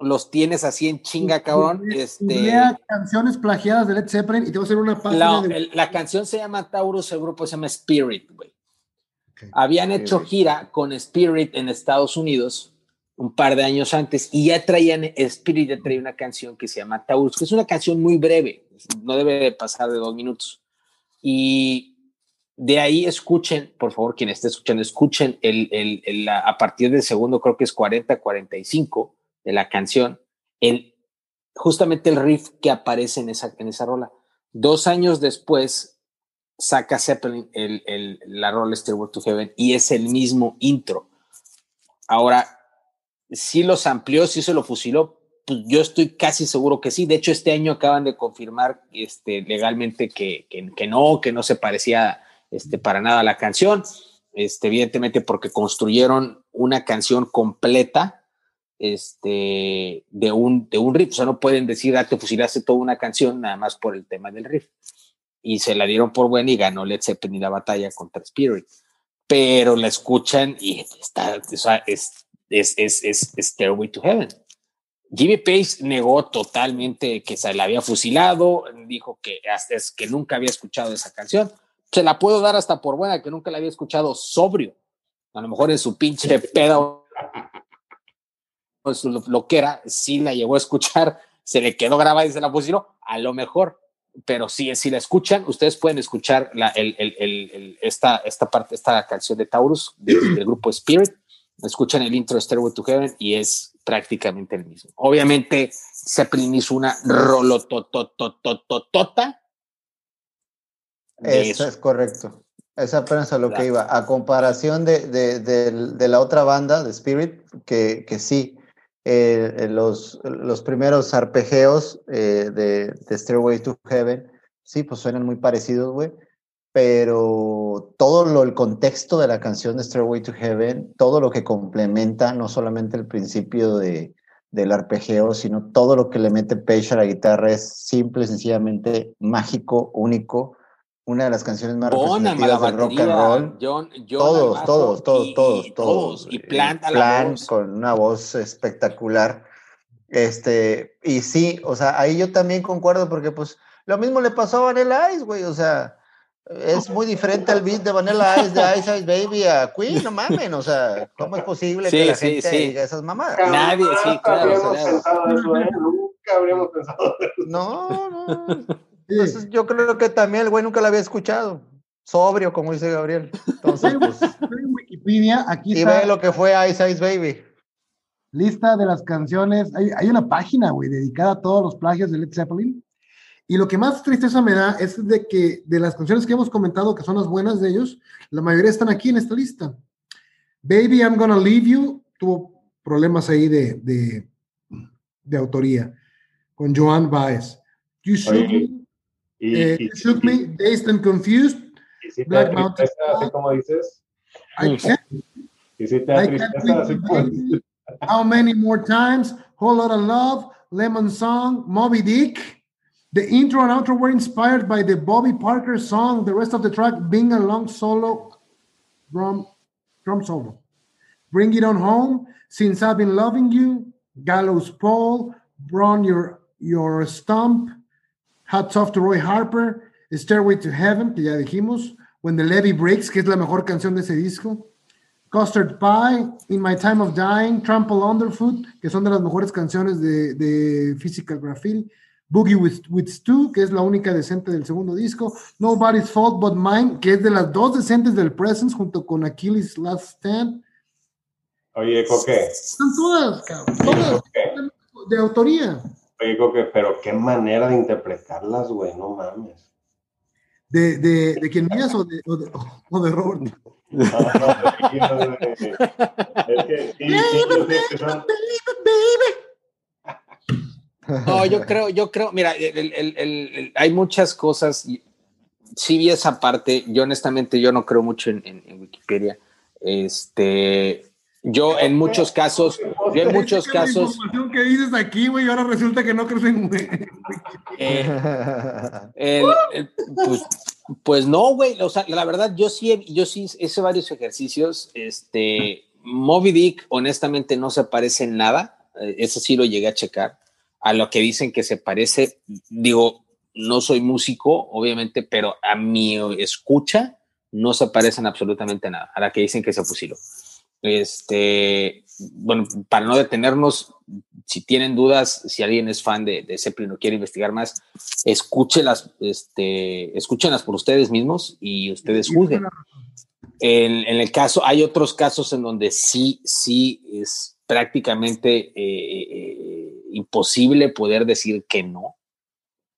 los tienes así en chinga, cabrón. Este, canciones plagiadas de Led Zeppelin y te voy a hacer una página. La, de... la canción se llama Taurus, el grupo se llama Spirit, güey. Habían hecho gira con Spirit en Estados Unidos un par de años antes y ya traían, Spirit ya traía una canción que se llama Taurus, que es una canción muy breve, no debe pasar de dos minutos. Y de ahí escuchen, por favor, quien esté escuchando, escuchen el, el, el, a partir del segundo, creo que es 40-45 de la canción, el, justamente el riff que aparece en esa, en esa rola. Dos años después saca Zeppelin el, el, la rola Stairway to Heaven y es el mismo intro. Ahora, si los amplió, si se lo fusiló, pues yo estoy casi seguro que sí. De hecho, este año acaban de confirmar este, legalmente que, que, no, que no se parecía este, para nada a la canción. Este, evidentemente porque construyeron una canción completa este, de, un, de un riff. O sea, no pueden decir, ah, te fusilaste toda una canción nada más por el tema del riff. Y se la dieron por buena y ganó Led Zeppelin la batalla contra Spirit. Pero la escuchan y está, o sea, es, es, es, es, Stairway to Heaven. Jimmy Page negó totalmente que se la había fusilado, dijo que hasta es que nunca había escuchado esa canción. Se la puedo dar hasta por buena, que nunca la había escuchado sobrio. A lo mejor en su pinche pedo pues, lo, lo, que era, sí la llegó a escuchar, se le quedó grabada y se la fusiló, a lo mejor, pero sí, si la escuchan, ustedes pueden escuchar la, el, el, el, esta, esta parte, esta canción de Taurus de, del grupo Spirit, escuchan el intro de Stairway to Heaven y es prácticamente el mismo. Obviamente, Zeppelin hizo una rolotototototota. Eso, eso es correcto. Es apenas a lo claro. que iba. A comparación de, de, de, de, la otra banda, de Spirit, que, que sí, eh, los, los primeros arpegeos eh, de, de Stairway to Heaven, sí, pues suenan muy parecidos, güey. pero todo lo, el contexto de la canción de Stairway to Heaven, todo lo que complementa, no solamente el principio de, del arpegio, sino todo lo que le mete Page a la guitarra es simple, sencillamente mágico, único. Una de las canciones más representativas del rock and roll. todos, todos, todos, todos, todos. Y Plant Plan con una voz espectacular. Este, y sí, o sea, ahí yo también concuerdo porque pues lo mismo le pasó a Vanilla Ice, güey, o sea, es muy diferente el beat de Vanilla Ice, de Ice Ice Baby a Queen, no mames, o sea, ¿cómo es posible que la gente diga esas mamadas? Nadie, sí, claro. ¿eh? Nunca habríamos pensado eso. No, no. Entonces, yo creo que también el güey nunca la había escuchado. Sobrio, como dice Gabriel. Entonces, pues, Wikipedia, aquí y ve lo que fue Ice Ice Baby. Lista de las canciones. Hay, hay una página, güey, dedicada a todos los plagios de Led Zeppelin y lo que más tristeza me da es de que de las canciones que hemos comentado, que son las buenas de ellos, la mayoría están aquí en esta lista. Baby, I'm Gonna Leave You tuvo problemas ahí de, de, de autoría con Joan Baez. You Me, eh, you shook me Dazed and Confused. ¿Y si Black Mountain. Así como dices? I can't. ¿Y si te da tristeza así como How Many More Times? Whole Lot of Love, Lemon Song, Moby Dick. The intro and outro were inspired by the Bobby Parker song, the rest of the track being a long solo drum, drum solo. Bring It On Home, Since I've Been Loving You, Gallows Pole, Braun Your, Your Stump, Hats Off to Roy Harper, Stairway to Heaven, que ya dijimos, When the Levee Breaks, que es la mejor canción de ese disco, Custard Pie, In My Time of Dying, Trample Underfoot, que son de las mejores canciones de, de Physical Graffiti, Boogie with, with Stu, que es la única decente del segundo disco, Nobody's Fault But Mine, que es de las dos decentes del Presence, junto con Achilles Last Stand. Oye, Coque. Están todas, cabrón, todas de autoría. Oye, Coque, pero qué manera de interpretarlas, güey, no mames. ¿De, de, de quién mías o de, o de, o de Robert? No, no, de, es que, sí, sí, baby, baby. No, yo creo, yo creo, mira, hay muchas cosas. Sí vi esa parte. Yo honestamente, yo no creo mucho en, Wikipedia. Este, yo en muchos casos, yo en muchos casos. La que dices aquí, güey, ahora resulta que no crees en eh, pues, pues, no, güey. O sea, la verdad, yo sí, yo sí hice varios ejercicios. Este, Moby Dick, honestamente, no se parece en nada. Eh, eso sí lo llegué a checar a lo que dicen que se parece, digo, no soy músico, obviamente, pero a mi escucha no se parecen absolutamente nada a la que dicen que se fusiló. Este, bueno, para no detenernos, si tienen dudas, si alguien es fan de, de Zeppelin o quiere investigar más, escúchelas, este, escúchenlas por ustedes mismos y ustedes juzguen. En, el caso, hay otros casos en donde sí, sí es prácticamente eh, eh, imposible poder decir que no,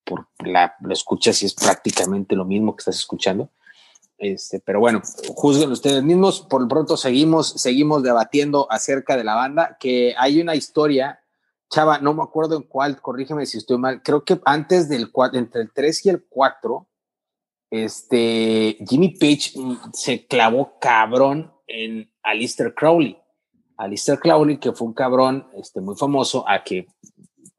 por la, lo escuchas y es prácticamente lo mismo que estás escuchando. Este, pero bueno, juzguen ustedes mismos. Por lo pronto seguimos, seguimos debatiendo acerca de la banda, que hay una historia, Chava, no me acuerdo en cuál, corrígeme si estoy mal, creo que antes del entre el 3 y el 4, este, Jimmy Page mm, se clavó cabrón en Alistair Crowley. Alistair Crowley, que fue un cabrón este, muy famoso a que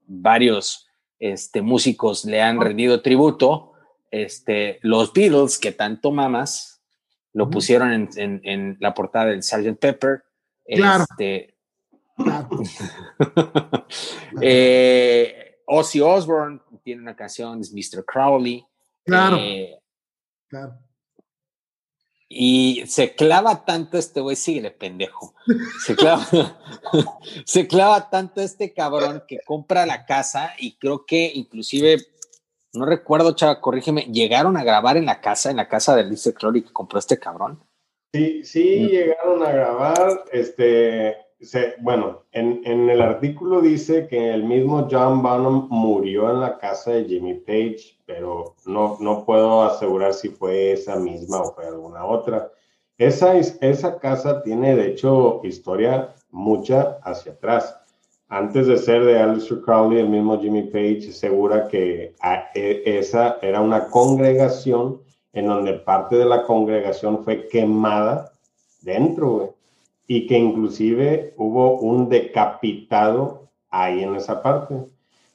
varios este, músicos le han rendido tributo. Este, los Beatles, que tanto mamas, lo pusieron en, la portada del Sgt. Pepper. Claro. Este, eh, Ozzy Osbourne tiene una canción, es Mr. Crowley. Claro. Eh, claro. Y se clava tanto este güey, síguele pendejo. Se clava, se clava tanto este cabrón que compra la casa y creo que inclusive, no recuerdo, chava, corrígeme, llegaron a grabar en la casa, en la casa de Lice Clory que compró este cabrón. Sí, sí, mm. llegaron a grabar, este, bueno, en, en, el artículo dice que el mismo John Bonham murió en la casa de Jimmy Page, pero no, no puedo asegurar si fue esa misma o fue alguna otra. Esa, esa casa tiene, de hecho, historia mucha hacia atrás. Antes de ser de Alistair Crowley, el mismo Jimmy Page asegura que e, esa era una congregación en donde parte de la congregación fue quemada dentro, güey. Y que inclusive hubo un decapitado ahí en esa parte.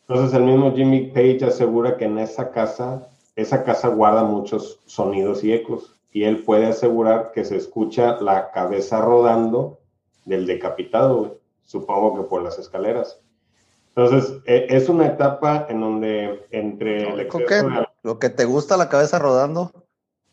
Entonces el mismo Jimmy Page asegura que en esa casa, esa casa guarda muchos sonidos y ecos. Y él puede asegurar que se escucha la cabeza rodando del decapitado, güey. Supongo que por las escaleras. Entonces, e, es una etapa en donde entre el exceso de... Lo que te gusta la cabeza rodando,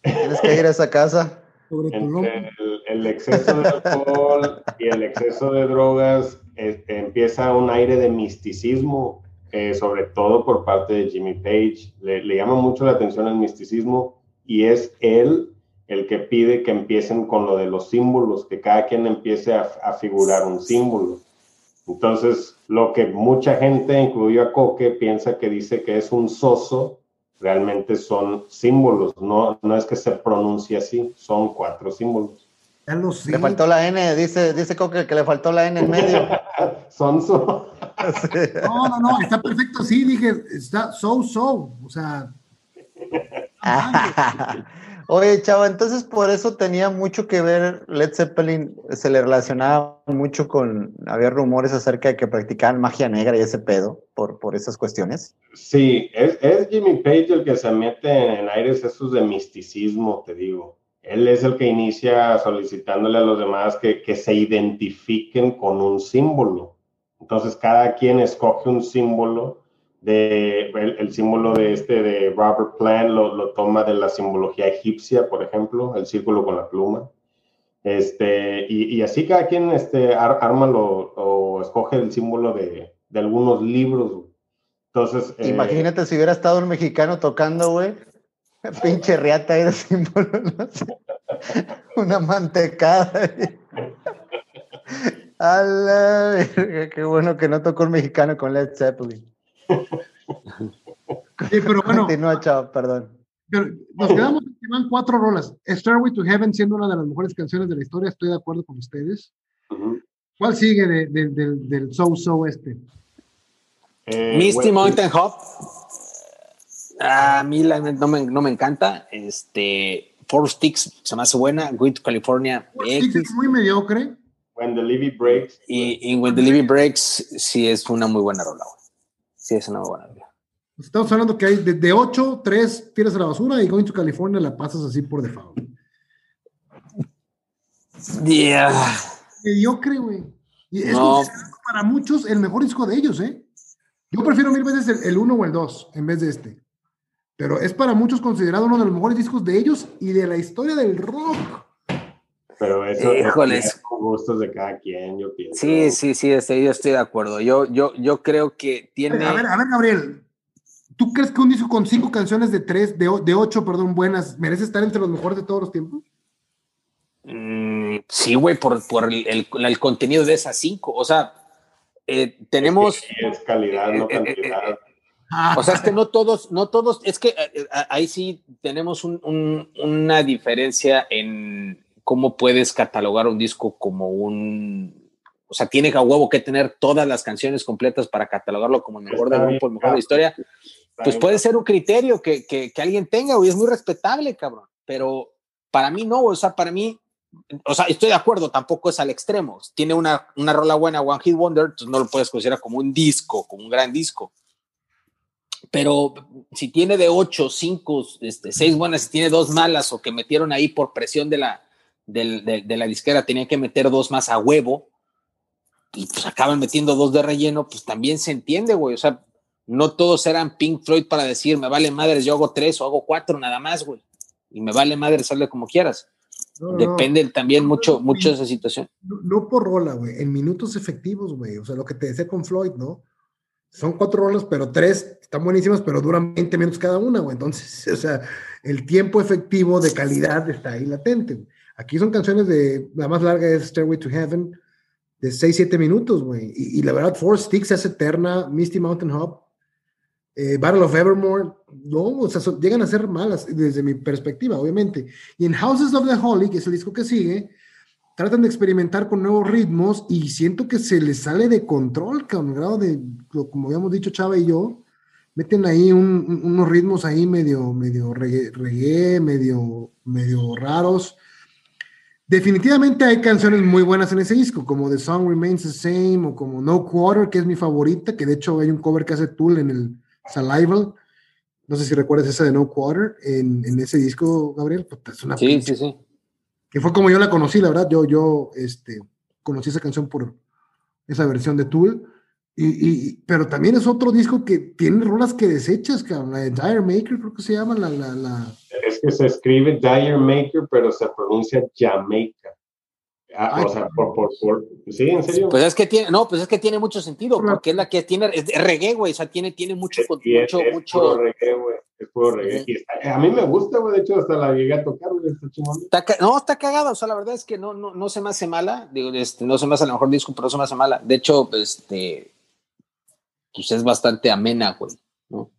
tienes que ir a esa casa. Entre el, exceso de alcohol y el exceso de drogas, este, empieza un aire de misticismo, eh, sobre todo por parte de Jimmy Page. Le, le llama mucho la atención el misticismo y es él el que pide que empiecen con lo de los símbolos, que cada quien empiece a, a figurar un símbolo. Entonces, lo que mucha gente, incluido a Coque, piensa que dice que es un soso, realmente son símbolos, no, no es que se pronuncie así, son cuatro símbolos. Le faltó la N, dice, dice Coque que le faltó la N en medio. Sonso. No, no, no, está perfecto, sí, dije, está so, so, o sea. Oye, chavo, entonces por eso tenía mucho que ver Led Zeppelin, se le relacionaba mucho con, había rumores acerca de que practicaban magia negra y ese pedo, por, por esas cuestiones. Sí, es, es Jimmy Page el que se mete en aires esos de misticismo, te digo. Él es el que inicia solicitándole a los demás que, que se identifiquen con un símbolo. Entonces cada quien escoge un símbolo de el, símbolo de este de Robert Plant lo, lo, toma de la simbología egipcia, por ejemplo, el círculo con la pluma. Este, y, y así cada quien este, arma lo, o escoge el símbolo de, de algunos libros. Entonces. Eh, Imagínate si hubiera estado un mexicano tocando, güey. Pinche riata era símbolo, no sé. Una mantecada. A la verga, qué bueno que no tocó un mexicano con Led Zeppelin. Sí, pero bueno. Continúa, chao, perdón. nos quedamos que van cuatro rolas. Starway to Heaven siendo una de las mejores canciones de la historia, estoy de acuerdo con ustedes. ¿Cuál sigue de, del, del So So este? Eh, Misty Mountain Hop. A mí no, me, no, me, encanta. Este, Four Sticks se me hace buena. Good to California. Four Sticks es muy mediocre. When the Levy Breaks. Y, y When the Levy Breaks sí es una muy buena rola. Sí, es una buena idea. Estamos hablando que hay de, de 8, 3 tiras a la basura y Going to California la pasas así por default. Yeah. Mediocre, güey. Y es no. para muchos el mejor disco de ellos, ¿eh? Yo prefiero mil veces el 1 o el 2 en vez de este. Pero es para muchos considerado uno de los mejores discos de ellos y de la historia del rock. Pero eso es con gustos de cada quien, yo pienso. Sí, sí, sí, este, yo estoy de acuerdo. Yo, yo, yo creo que tiene. A ver, a ver, Gabriel. ¿Tú crees que un disco con cinco canciones de tres, de, de ocho, perdón, buenas, merece estar entre los mejores de todos los tiempos? Mm, sí, güey, por, por el, el, el, contenido de esas cinco. O sea, eh, tenemos. Es, que es calidad, no cantidad. Eh, eh, o sea, es que no todos, no todos, es que ahí sí tenemos un, un, una diferencia en, cómo puedes catalogar un disco como un, o sea, tiene a huevo que tener todas las canciones completas para catalogarlo como el mejor del grupo, el mejor de la historia. Pues puede ser un criterio que, que, que alguien tenga, y es muy respetable, cabrón. Pero para mí no, o sea, para mí, o sea, estoy de acuerdo, tampoco es al extremo. Tiene una, una rola buena, One Hit Wonder, entonces no lo puedes considerar como un disco, como un gran disco. Pero si tiene de ocho, cinco, este, seis buenas, si tiene dos malas o que metieron ahí por presión de la, de, de, la disquera tenían que meter dos más a huevo y pues acaban metiendo dos de relleno, pues también se entiende, güey. O sea, no todos eran Pink Floyd para decir, me vale madres, yo hago tres o hago cuatro nada más, güey. Y me vale madre sale como quieras. No, Depende no. también mucho, mucho de esa situación. No, no por rola, güey, en minutos efectivos, güey. O sea, lo que te decía con Floyd, ¿no? Son cuatro rolas, pero tres están buenísimas, pero duran 20 minutos cada una, güey. Entonces, o sea, el tiempo efectivo de calidad está ahí latente, güey. Aquí son canciones de, la más larga es Stairway to Heaven, de 6, 7 minutos, güey. Y, la verdad, Four Sticks es eterna, Misty Mountain Hop, eh, Battle of Evermore, no, o sea, llegan a ser malas desde mi perspectiva, obviamente. Y en Houses of the Holy, que es el disco que sigue, tratan de experimentar con nuevos ritmos y siento que se les sale de control, con grado de, como habíamos dicho Chava y yo, meten ahí unos ritmos ahí medio, medio reggae, medio, medio raros. Definitivamente hay canciones muy buenas en ese disco, como The Song Remains the Same o como No Quarter, que es mi favorita, que de hecho hay un cover que hace Tool en el Salival. No sé si recuerdas esa de No Quarter en, en ese disco, Gabriel. Es una sí, sí, sí. Que fue como yo la conocí, la verdad. Yo, yo este, conocí esa canción por esa versión de Tool. Y, pero también es otro disco que tiene rolas que desechas, cabrón. La de Dire Maker, creo que se llama. La, la, la... Es que se escribe Dire Maker, pero se pronuncia Jamaica. Ah, o sea, por, por, por, sí, en serio. Pues es que tiene, no, pues es que tiene mucho sentido, porque es la que tiene, es reggae, güey, o sea, tiene, tiene mucho, mucho, es mucho. Puro reggae, güey, es puro reggae. a mí me gusta, güey, de hecho, hasta la llegué a tocar, güey, está no, está cagada, o sea, la verdad es que no, no, no se me hace mala, digo, este, no se me hace el mejor disco, pero no se me hace mala. De hecho, este, pues es bastante amena, güey, ¿no?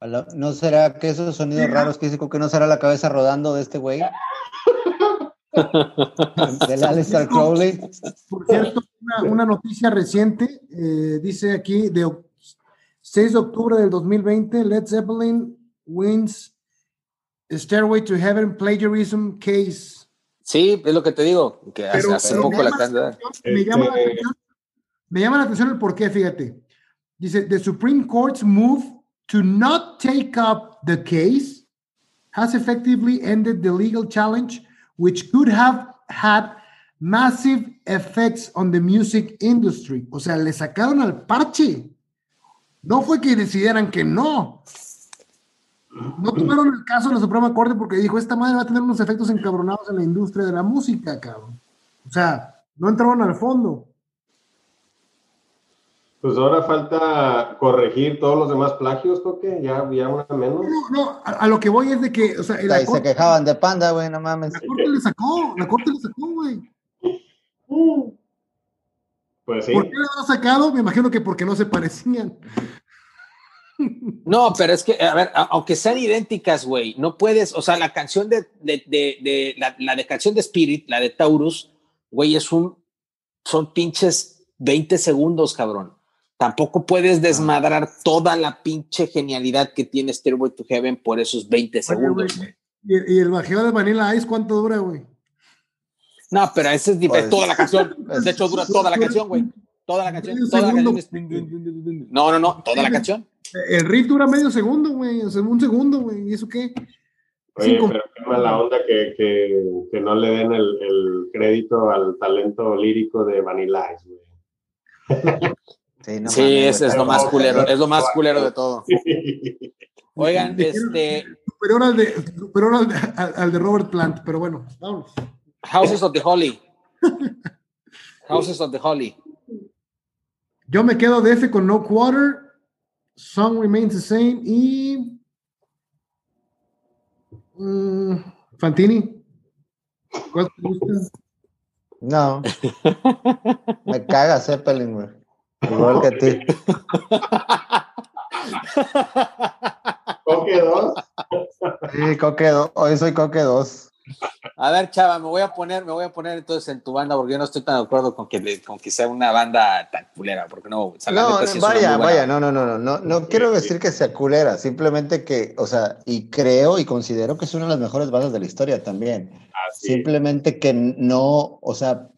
¿No será que esos sonidos raros que que no será la cabeza rodando de este güey? Del Alistair Crowley. Por cierto, una, noticia reciente, eh, dice aquí, de 6 de octubre del 2020, Led Zeppelin wins Stairway to Heaven Plagiarism Case. Sí, es lo que te digo, que hace, poco la cantidad. Me, llama la este atención, me llama la atención el porqué, fíjate. Dice, the Supreme Court's move to not take up the case has effectively ended the legal challenge, which could have had massive effects on the music industry. O sea, le sacaron al parche. No fue que decidieran que no. No tomaron el caso de la Suprema Corte porque dijo, esta madre va a tener unos efectos encabronados en la industria de la música, cabrón. O sea, no entraron al fondo. Pues ahora falta corregir todos los demás plagios, porque ya, ya una menos. No, no, a, lo que voy es de que, o sea, la se quejaban de panda, güey, no mames. La corte le sacó, la corte le sacó, güey. Pues sí. ¿Por qué lo ha sacado? Me imagino que porque no se parecían. No, pero es que, a ver, aunque sean idénticas, güey, no puedes, o sea, la canción de, de, de, de la, la, de canción de Spirit, la de Taurus, güey, es un, son pinches 20 segundos, cabrón tampoco puedes desmadrar toda la pinche genialidad que tiene Stairway to Heaven por esos 20 segundos. ¿Y, el bajeo de Vanilla Ice cuánto dura, güey? No, pero ese es pues, toda la canción. De hecho, dura toda la canción, güey. Toda la canción. Toda la canción No, no, no, toda la canción. El riff dura medio segundo, güey. O sea, un segundo, güey. ¿Y eso qué? Oye, pero qué mala onda que, que, que no le den el, el, crédito al talento lírico de Vanilla Ice, güey. Sí, es, lo más culero, es lo más culero de todo. Oigan, este. Superior al de, superior al de, al de Robert Plant, pero bueno, vamos. Houses of the Holy. Houses of the Holy. Yo me quedo de F con No Quarter. Song remains the same. Y. Mm, Fantini. ¿Cuál te gusta? No. me caga Zeppelin, güey. Igual que a ti. Coque 2. Sí, Coque 2. Hoy soy Coque 2. A ver, chava, me voy a poner, me voy a poner entonces en tu banda porque yo no estoy tan de acuerdo con que, con que sea una banda tan culera, porque no, no, vaya, vaya, no, no, no, no, no, no quiero decir que sea culera, simplemente que, o sea, y creo y considero que es una de las mejores bandas de la historia también. Simplemente que no, o sea,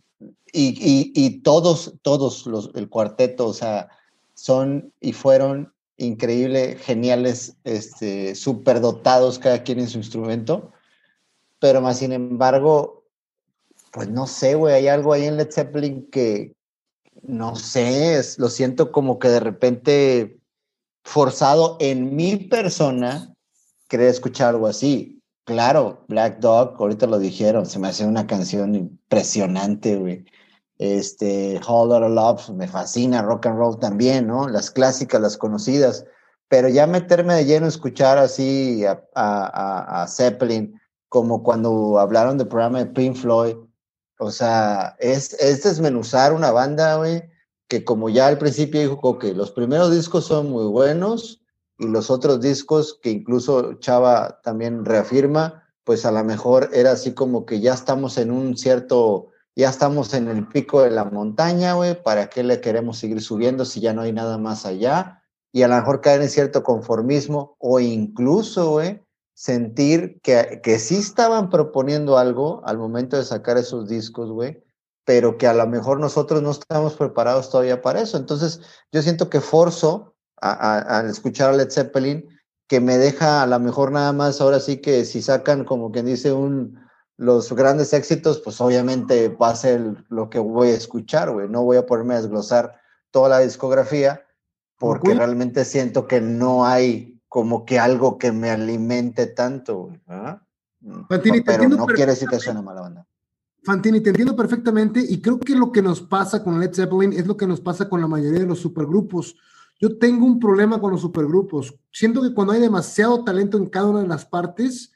y, y, todos, todos los, el cuarteto, o sea, son y fueron increíble, geniales, este, dotados cada quien en su instrumento, pero más sin embargo, pues no sé, güey, hay algo ahí en Led Zeppelin que, no sé, lo siento como que de repente forzado en mi persona querer escuchar algo así. Claro, Black Dog, ahorita lo dijeron, se me hace una canción impresionante, güey. Este, Whole Lotta Love, me fascina, rock and roll también, ¿no? Las clásicas, las conocidas, pero ya meterme de lleno escuchar así a, a, a, Zeppelin, como cuando hablaron del programa de Pink Floyd, o sea, es, es desmenuzar una banda, güey, que como ya al principio dijo que los primeros discos son muy buenos y los otros discos que incluso Chava también reafirma, pues a lo mejor era así como que ya estamos en un cierto ya estamos en el pico de la montaña, güey, ¿para qué le queremos seguir subiendo si ya no hay nada más allá? y a lo mejor caer en cierto conformismo o incluso, güey, sentir que, que sí estaban proponiendo algo al momento de sacar esos discos, güey, pero que a lo mejor nosotros no estamos preparados todavía para eso. Entonces, yo siento que forzo al escuchar a Led Zeppelin, que me deja a lo mejor nada más, ahora sí que si sacan como quien dice un, los grandes éxitos, pues obviamente va a ser lo que voy a escuchar, güey. No voy a ponerme a desglosar toda la discografía porque realmente siento que no hay como que algo que me alimente tanto, güey. pero no quiere decir que suene mala banda. Fantini, te entiendo perfectamente y creo que lo que nos pasa con Led Zeppelin es lo que nos pasa con la mayoría de los supergrupos. Yo tengo un problema con los supergrupos. Siento que cuando hay demasiado talento en cada una de las partes,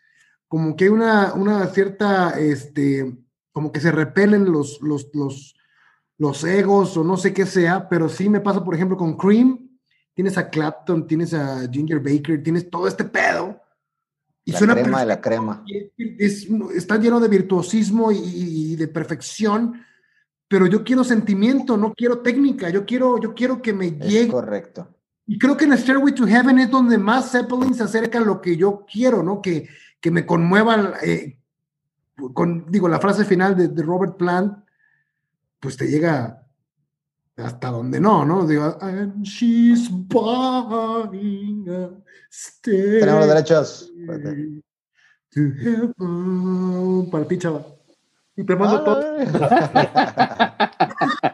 como que hay una, una cierta, este, como que se repelen los, los, los, los egos o no sé qué sea, pero sí me pasa, por ejemplo, con Cream. Tienes a Clapton, tienes a Ginger Baker, tienes todo este pedo y la crema de la crema. está lleno de virtuosismo y, de perfección, pero yo quiero sentimiento, no quiero técnica, yo quiero, yo quiero que me llegue. Correcto. Y creo que en Stairway to Heaven es donde más Zeppelin se acerca a lo que yo quiero, ¿no? Que, que me conmuevan, eh, con, digo, la frase final de, de Robert Plant, pues te llega hasta donde no, ¿no? Digo, and she's buying a Tenemos derechos. To heaven. Para ti, chava. Y te mando todo.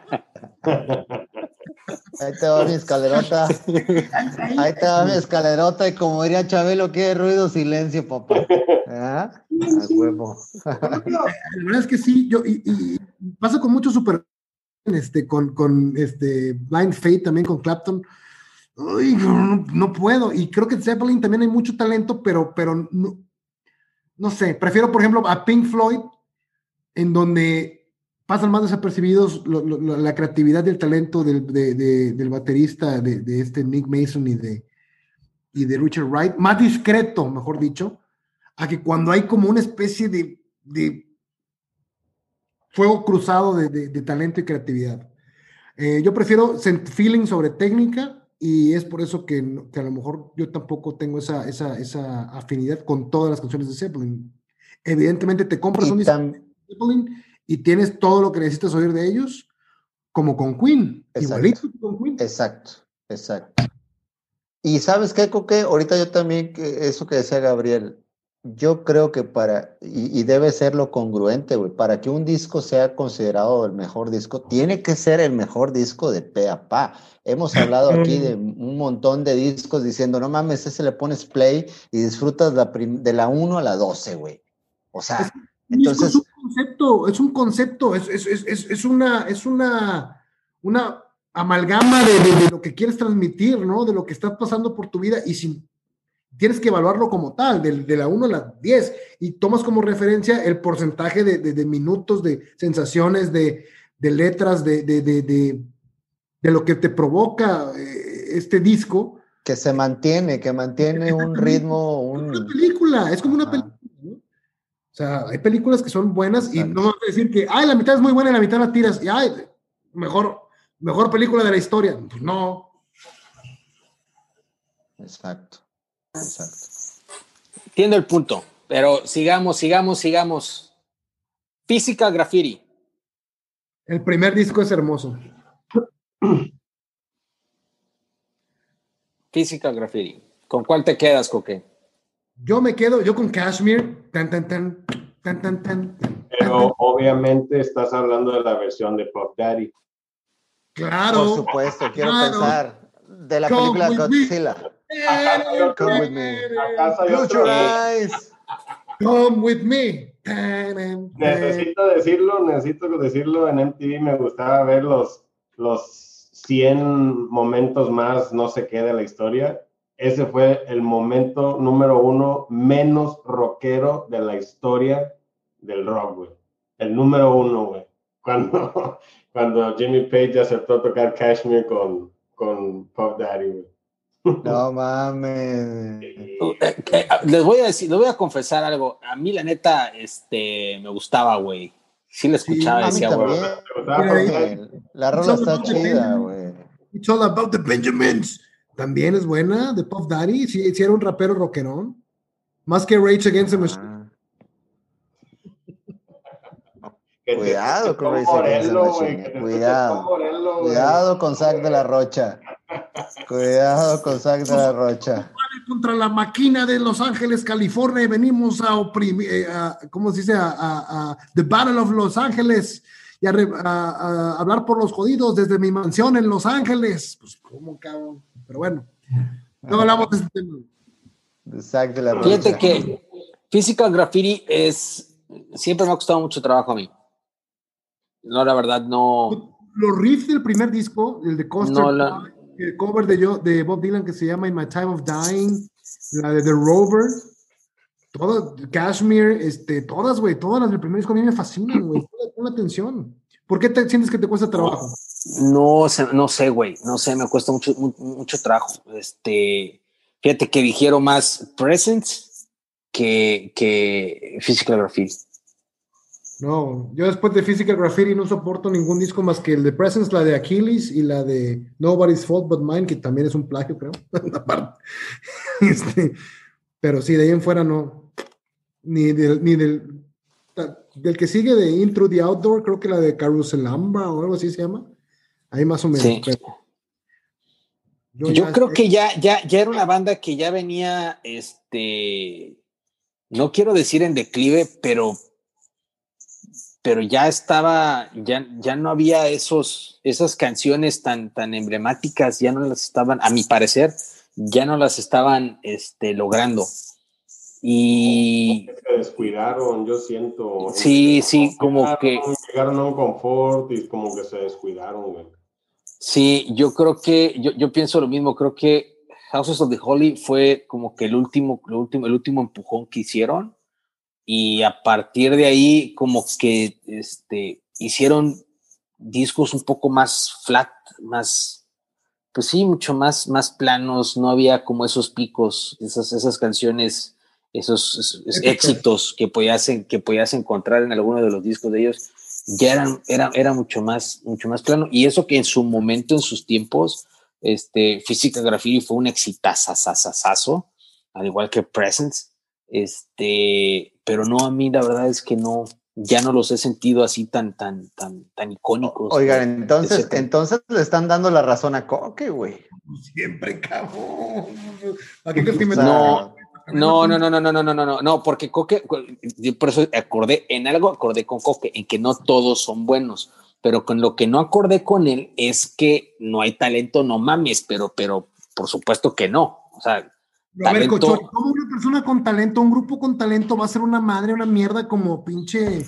Ahí te va mi escalerota. Ahí te va mi escalerota. Y como diría Chabelo, qué ruido, silencio, papá. ¿Ah? Huevo. La verdad es que sí, yo, y, y pasa con muchos super este, con, con este Blind Fate también con Clapton. no, puedo. Y creo que Zeppelin también hay mucho talento, pero, pero no, no sé. Prefiero, por ejemplo, a Pink Floyd, en donde pasan más desapercibidos la creatividad y el talento del, del baterista de, este Nick Mason y de, y de Richard Wright, más discreto, mejor dicho, a que cuando hay como una especie de fuego cruzado de, talento y creatividad. Eh, yo prefiero feeling sobre técnica y es por eso que, a lo mejor yo tampoco tengo esa, esa, afinidad con todas las canciones de Zeppelin. Evidentemente te compras un disco de Zeppelin y tienes todo lo que necesitas oír de ellos, como con Queen, igualito con Queen. Exacto, exacto. Y sabes qué, Coque, ahorita yo también, eso que decía Gabriel, yo creo que para, y, debe ser lo congruente, güey, para que un disco sea considerado el mejor disco, tiene que ser el mejor disco de pe a pa. Hemos hablado aquí de un montón de discos diciendo, no mames, ese le pones play y disfrutas de la 1 a la 12, güey. O sea, entonces... Es un concepto, es un concepto, es, es, es, es una, es una, una amalgama de, de, lo que quieres transmitir, ¿no? De lo que está pasando por tu vida y sin tienes que evaluarlo como tal, de, la 1 a la 10, y tomas como referencia el porcentaje de, minutos, de sensaciones, de, letras, de, lo que te provoca eh, este disco. Que se mantiene, que mantiene un ritmo. Un... Es una película, es como una película. O sea, hay películas que son buenas y no vas a decir que, ay, la mitad es muy buena y la mitad la tiras, y ay, mejor, mejor película de la historia. Pues no. Exacto. Exacto. Entiendo el punto, pero sigamos, sigamos, sigamos. Física Graffiti. El primer disco es hermoso. Física Graffiti. ¿Con cuál te quedas, Coque? Yo me quedo, yo con Cashmere. Tan, tan, tan, tan, tan, tan. Pero obviamente estás hablando de la versión de Pop Daddy. Claro. Por supuesto, quiero pensar de la película Godzilla. Come with me. Close your eyes. Come with me. Necesito decirlo, necesito decirlo. En MTV me gustaba ver los, los 100 momentos más, no sé qué, de la historia. Ese fue el momento número uno menos rockero de la historia del rock, güey. El número uno, güey. Cuando, cuando Jimmy Page aceptó tocar Cashmere con, con Pop Daddy, güey. No mames. Les voy a decir, les voy a confesar algo. A mí, la neta, este, me gustaba, güey. Sí la escuchaba, decía, güey. La rola está chida, güey. It's all about the Benjamins. También es buena, de Puff Daddy. Sí, sí era un rapero rockerón. Más que Rage Against the Machine. Ah. Cuidado con Rage Against the Machine. Cuidado. Cuidado con Zack de la Rocha. Cuidado con Zack de la Rocha. Contra la máquina de Los Ángeles, California, y venimos a oprimir, eh, ¿cómo se dice? A, a, The Battle of Los Ángeles y a, hablar por los jodidos desde mi mansión en Los Ángeles. Pues, ¿cómo, cabrón? Pero bueno, no hablamos de este tema. De la Fíjate que Physical Graffiti es. Siempre me ha costado mucho trabajo a mí. No, la verdad, no. Los riffs del primer disco, el de Costa, el cover de, yo, de Bob Dylan que se llama In My Time of Dying, la de The Rover, todas, Cashmere, este, todas, güey, todas las del primer disco a mí me fascinan, güey. Pon atención. ¿Por qué te sientes que te cuesta trabajo? No sé, no sé, güey, no sé, me cuesta mucho, mucho, trabajo. Este, fíjate que dijeron más Presence que, que Physical Graffiti. No, yo después de Physical Graffiti no soporto ningún disco más que el de Presence, la de Achilles y la de Nobody's Fault But Mine, que también es un plagio, creo. este, pero sí, de ahí en fuera no. Ni del, ni del, del que sigue de Intro the Outdoor, creo que la de Carouselamba o algo así se llama. Ahí más o menos. Yo, creo que ya, ya, ya era una banda que ya venía, este, no quiero decir en declive, pero pero ya estaba, ya, ya no había esos, esas canciones tan, tan emblemáticas, ya no las estaban, a mi parecer, ya no las estaban este, logrando. Y se descuidaron, yo siento. Sí, sí, como que llegaron a un confort y como que se descuidaron, güey. Sí, yo creo que yo, yo pienso lo mismo, creo que Houses of the Holy fue como que el último, el último, el último empujón que hicieron y a partir de ahí como que este, hicieron discos un poco más flat, más, pues sí, mucho más, más planos, no había como esos picos, esas, esas canciones, esos, éxitos que podías, que podías encontrar en alguno de los discos de ellos, ya eran, era, era mucho más, mucho más plano, y eso que en su momento, en sus tiempos, este, Física Graffiti fue un exitazazazazo, al igual que Presence, este, pero no, a mí la verdad es que no, ya no los he sentido así tan, tan, tan, tan icónicos. Oigan, entonces, entonces le están dando la razón a Coque, güey. Siempre, cabrón. no, no, no, no, no, no, no, no, no, no, porque Coque, por eso acordé, en algo acordé con Coque, en que no todos son buenos, pero con lo que no acordé con él es que no hay talento, no mames, pero, pero por supuesto que no. O sea, a ver, Cochón, ¿cómo una persona con talento, un grupo con talento va a ser una madre, una mierda como pinche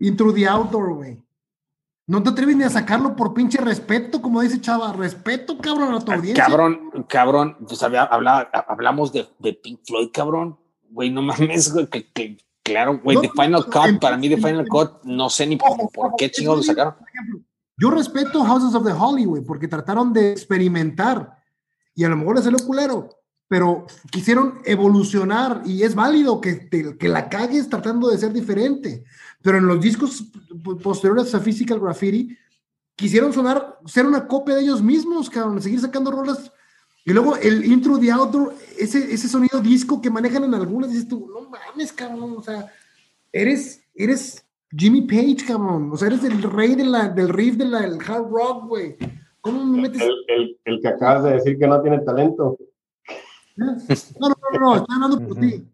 Intro the Outdoor, güey? No te atreves ni a sacarlo por pinche respeto, como dice Chava. Respeto, cabrón, a tu audiencia. Cabrón, cabrón, pues hablamos de, Pink Floyd, cabrón. Güey, no mames, güey, que, claro, güey, The Final Cut, para mí The Final Cut, no sé ni por, qué chingados lo sacaron. Yo respeto Houses of the güey, porque trataron de experimentar y a lo mejor es el culero, pero quisieron evolucionar y es válido que, que la cagues tratando de ser diferente. Pero en los discos posteriores a Physical Graffiti, quisieron sonar, ser una copia de ellos mismos, cabrón, seguir sacando rolas. Y luego el intro de outdoor, ese, ese sonido disco que manejan en algunas, dices tú, no mames, cabrón, o sea, eres, eres Jimmy Page, cabrón, o sea, eres el rey de la, del riff del hard rock, güey. ¿Cómo me metes? El, el, el que acabas de decir que no tiene talento. No, no, no, no, estoy hablando por ti.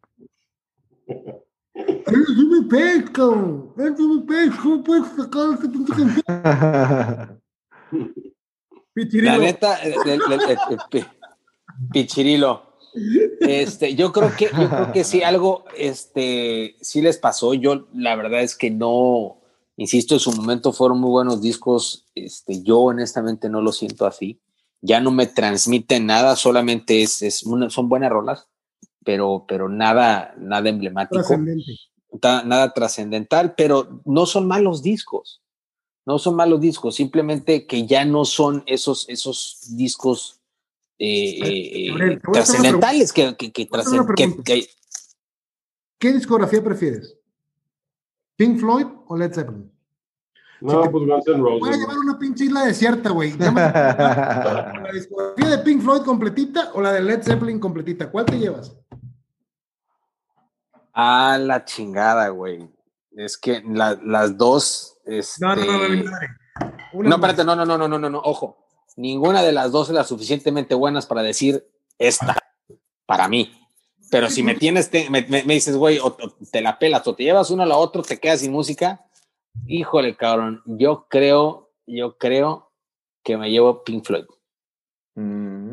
Eres Jimmy Page, cabrón. Eres Jimmy Page, ¿cómo puedes sacar ese pinche canción? Pichirilo. La neta, el, Pichirilo. Este, yo creo que, yo creo que sí, algo, este, sí les pasó. Yo, la verdad es que no, insisto, en su momento fueron muy buenos discos. Este, yo honestamente no lo siento así ya no me transmite nada, solamente es, es son buenas rolas, pero, pero nada, nada emblemático. Nada trascendental, pero no son malos discos. No son malos discos, simplemente que ya no son esos, esos discos eh, eh, trascendentales que, que, que, que, ¿Qué discografía prefieres? ¿Pink Floyd o Led Zeppelin? No, pues Guns N' Roses. Voy a llevar una pinche isla desierta, güey. ¿La discografía de Pink Floyd completita o la de Led Zeppelin completita? ¿Cuál te llevas? A la chingada, güey. Es que las dos. Este... No, no, no, no, no. No, espérate, no, no, no, no, no, no, no, ojo. Ninguna de las dos es la suficientemente buenas para decir esta, para mí. Pero si me tienes, me, dices, güey, o, te la pelas, o te llevas uno a la otra, te quedas sin música. Híjole, cabrón. Yo creo, yo creo que me llevo Pink Floyd. Mm.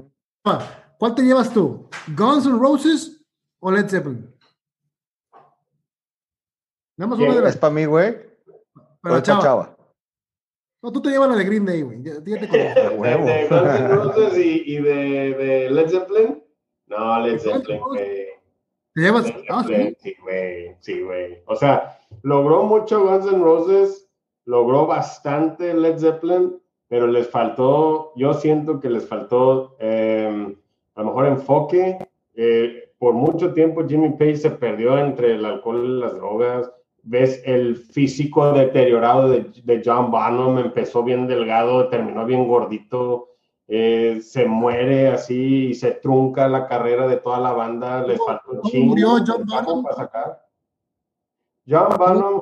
¿Cuál te llevas tú? ¿Guns N' Roses o Led Zeppelin? Nada más una de las. ¿Es para mí, güey? Para chava. No, tú te llevas la de Green Day, güey. Ya, te conozco. ¿De, Guns N' Roses y, y de, de, Led Zeppelin? No, Led Zeppelin, güey. ¿Te llevas? Ah, sí, güey. Sí, güey. O sea, logró mucho Guns N' Roses, logró bastante Led Zeppelin, pero les faltó, yo siento que les faltó eh, a lo mejor enfoque. Eh, por mucho tiempo Jimmy Page se perdió entre el alcohol y las drogas ves el físico deteriorado de, John Bonham, empezó bien delgado, terminó bien gordito, eh, se muere así y se trunca la carrera de toda la banda, le faltó un chingo. murió John Bonham? John Bonham,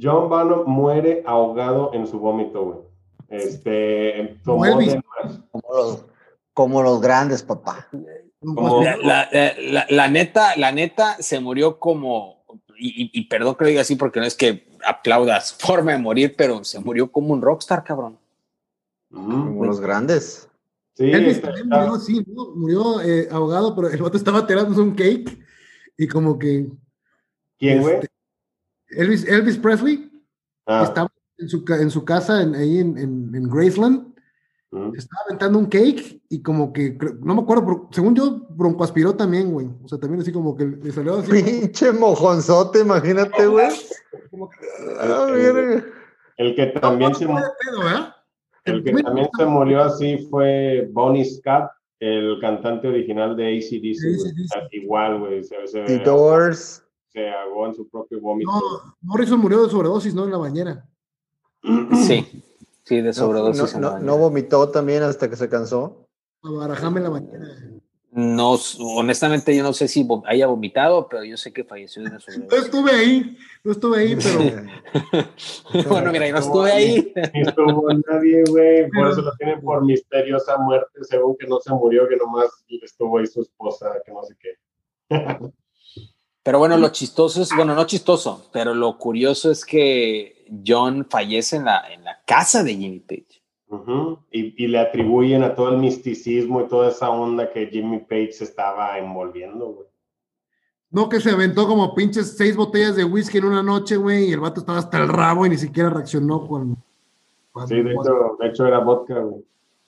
John Bonham muere ahogado en su vómito, güey. Este, como, los, como los grandes, papá. la, neta, la neta se murió como y, perdón que lo diga así porque no es que aplaudas forma de morir, pero se murió como un rockstar, cabrón. como los grandes. Sí, Elvis también murió así, ¿no? Murió eh, ahogado, pero el vato estaba tirando un cake y como que. ¿Quién, güey? Este, Elvis, Elvis Presley ah. estaba en su, en su casa en, ahí en, en Graceland estaba aventando un cake y como que, no me acuerdo, pero según yo, broncoaspiró también, güey. O sea, también así como que le salió así. Pinche mojonzote, imagínate, güey. Ah, el, que también se murió. El que también se murió así fue Bonnie Scott, el cantante original de ACDC. Igual, güey. Se, The Doors. Se ahogó en su propio vómito. No, Morrison murió de sobredosis, ¿no? En la bañera. Sí. Sí, de sobredosis. No, vomitó también hasta que se cansó? Barajame la mañana. No, honestamente yo no sé si haya vomitado, pero yo sé que falleció de una sobredosis. No estuve ahí, no estuve ahí, pero... bueno, mira, yo no estuve ahí. No estuvo nadie, güey, por eso lo tienen por misteriosa muerte, según que no se murió, que nomás estuvo ahí su esposa, que no sé qué. pero bueno, lo chistoso es, bueno, no chistoso, pero lo curioso es que John fallece en la, en la casa de Jimmy Page. y, le atribuyen a todo el misticismo y toda esa onda que Jimmy Page se estaba envolviendo, güey. No, que se aventó como pinches seis botellas de whisky en una noche, güey, y el vato estaba hasta el rabo y ni siquiera reaccionó cuando. sí, de hecho, de hecho, era vodka, güey.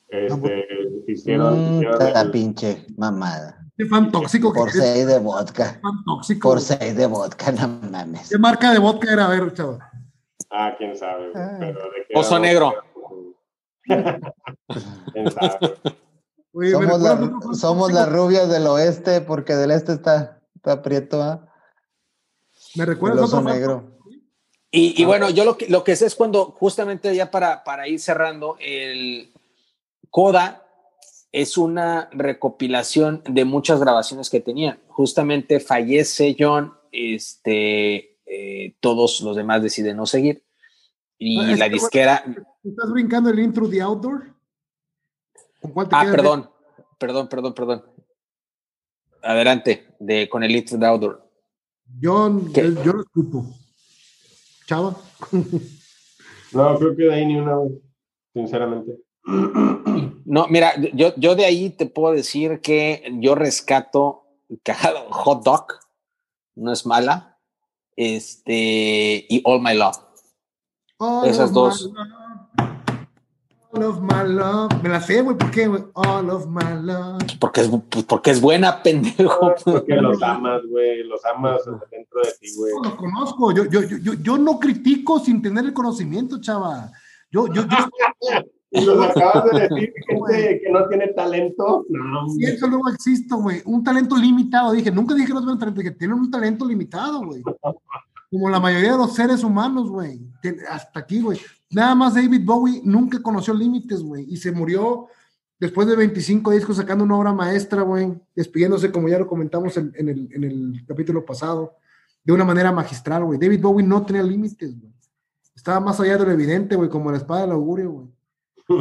Este, hicieron. Mm, la pinche mamada. Qué fan tóxico. Por seis de vodka. Fan tóxico. Por seis de vodka, no mames. ¿Qué marca de vodka era? A ver, chaval. Ah, quién sabe. Ah. Pero de Oso negro. ¿Quién sabe? somos, las rubias del oeste porque del este está, está prieto. ¿ah? Me recuerda oso negro. Y, bueno, yo lo que, lo que sé es cuando, justamente ya para, para ir cerrando, el Coda es una recopilación de muchas grabaciones que tenían. Justamente fallece John, este, eh, todos los demás deciden no seguir. Y la disquera. ¿Estás brincando el intro de Outdoor? ah, perdón, perdón, perdón, perdón. Adelante, de, con el intro de Outdoor. Yo, yo lo escupo. Chava. no, creo que de ahí ni una, sinceramente. No, mira, yo, yo de ahí te puedo decir que yo rescato Hot Dog, no es mala este, y All My Love. Esas dos. All of my love. Me la sé, güey. ¿Por qué, güey? All of my love. Porque es, porque es buena, pendejo. Porque los amas, güey. Los amas dentro de ti, güey. No, los conozco. Yo, yo, yo, yo no critico sin tener el conocimiento, chava. Yo, yo, yo, Y nos acabas de decir gente que no tiene talento. No, sí, eso luego existe, güey. Un talento limitado. Dije, nunca dije que no tienen talento, que tienen un talento limitado, güey. como la mayoría de los seres humanos, güey. Hasta aquí, güey. Nada más David Bowie nunca conoció límites, güey. Y se murió después de 25 discos sacando una obra maestra, güey. Despidiéndose, como ya lo comentamos en, el, en el capítulo pasado, de una manera magistral, güey. David Bowie no tenía límites, güey. Estaba más allá de lo evidente, güey, como la espada del augurio, güey.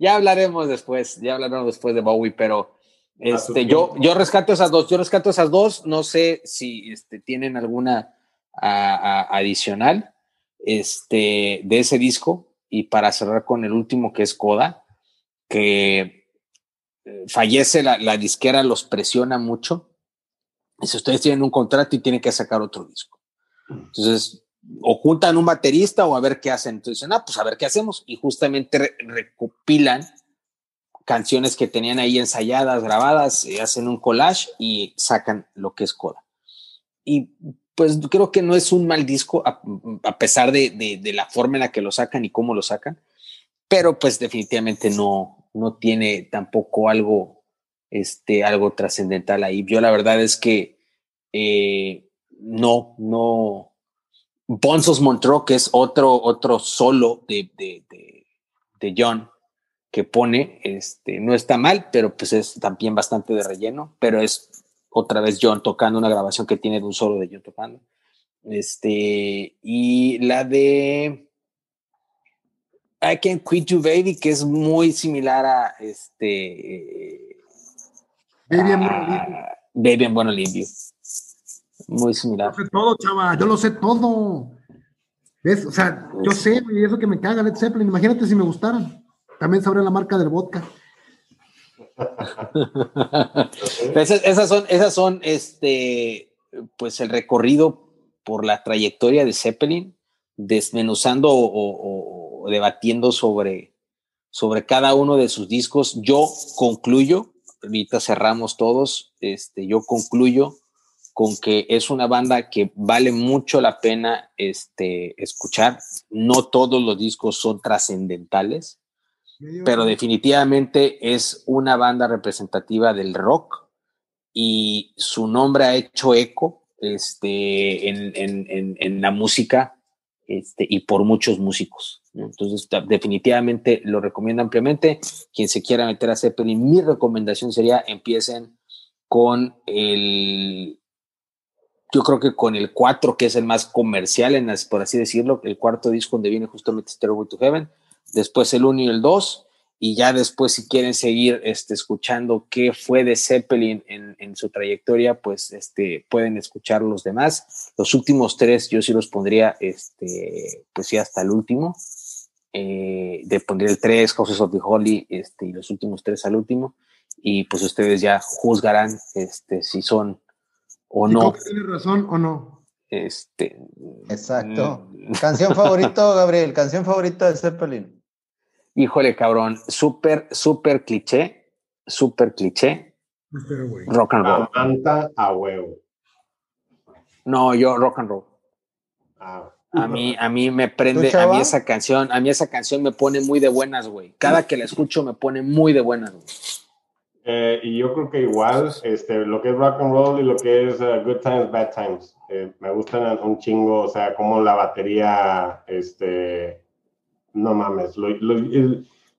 ya hablaremos después, ya hablaremos después de Bowie, pero este, yo, yo rescato esas dos, yo rescato esas dos, no sé si este, tienen alguna adicional este, de ese disco y para cerrar con el último que es Coda, que eh, fallece la, la disquera, los presiona mucho. Y si ustedes tienen un contrato y tienen que sacar otro disco. Entonces, ocultan un baterista o a ver qué hacen. Entonces dicen, ah, pues a ver qué hacemos. Y justamente recopilan canciones que tenían ahí ensayadas, grabadas, y hacen un collage y sacan lo que es Coda. Y pues creo que no es un mal disco, a, pesar de, la forma en la que lo sacan y cómo lo sacan, pero pues definitivamente no, no tiene tampoco algo, este, algo trascendental ahí. Yo la verdad es que eh, no, no. Bonzos Montreux, que es otro, otro solo de, de, de, John que pone, este, no está mal, pero pues es también bastante de relleno, pero es otra vez John tocando una grabación que tiene de un solo de John tocando. Este, y la de I Can't Quit You Baby, que es muy similar a este Baby en Bueno Limpio. Baby en Bueno Limpio. Muy similar. Yo lo sé todo, chava, yo lo sé todo. ¿Ves? O sea, yo sé, y eso que me caga Led Zeppelin. Imagínate si me gustaran. También sabré la marca del vodka. esas, son, esas son este, pues el recorrido por la trayectoria de Zeppelin, desmenuzando o, debatiendo sobre, sobre cada uno de sus discos. Yo concluyo, ahorita cerramos todos, este, yo concluyo con que es una banda que vale mucho la pena este, escuchar. No todos los discos son trascendentales pero definitivamente es una banda representativa del rock y su nombre ha hecho eco este, en, la música este, y por muchos músicos. Entonces, definitivamente lo recomiendo ampliamente. Quien se quiera meter a Zeppelin, mi recomendación sería empiecen con el, yo creo que con el 4, que es el más comercial, en por así decirlo, el cuarto disco donde viene justamente Stairway to Heaven después el 1 y el 2, y ya después si quieren seguir este, escuchando qué fue de Zeppelin en, su trayectoria, pues este, pueden escuchar los demás. Los últimos tres yo sí los pondría, este, pues sí, hasta el último. Eh, de pondría el 3, Houses of the Holy, este, y los últimos tres al último. Y pues ustedes ya juzgarán este, si son o no. ¿Tiene razón o no? Este, Exacto. Mm. Canción favorito, Gabriel, canción favorita de Zeppelin. Híjole, cabrón, súper, súper cliché, súper cliché. Rock and roll. Canta a huevo. No, yo rock and roll. Ah. A mí, a mí me prende, a mí esa canción, a mí esa canción me pone muy de buenas, güey. Cada que la escucho me pone muy de buenas, güey. Eh, y yo creo que igual, este, lo que es rock and roll y lo que es uh, good times, bad times, eh, me gustan un chingo, o sea, como la batería, este, no mames,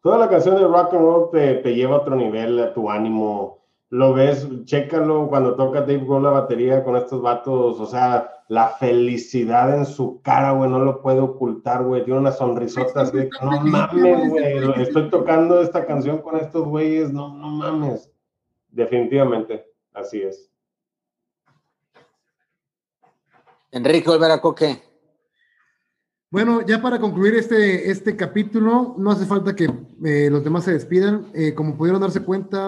toda la canción de rock and roll te, te, lleva a otro nivel, a tu ánimo, lo ves, chécalo cuando toca Dave Grohl la batería con estos vatos, o sea, la felicidad en su cara, güey, no lo puede ocultar, güey, tiene una sonrisota así de no mames, güey, estoy tocando esta canción con estos güeyes, no, no mames, definitivamente, así es. Enrique Olvera Coque. Bueno, ya para concluir este, este capítulo, no hace falta que eh, los demás se despidan. Eh, como pudieron darse cuenta,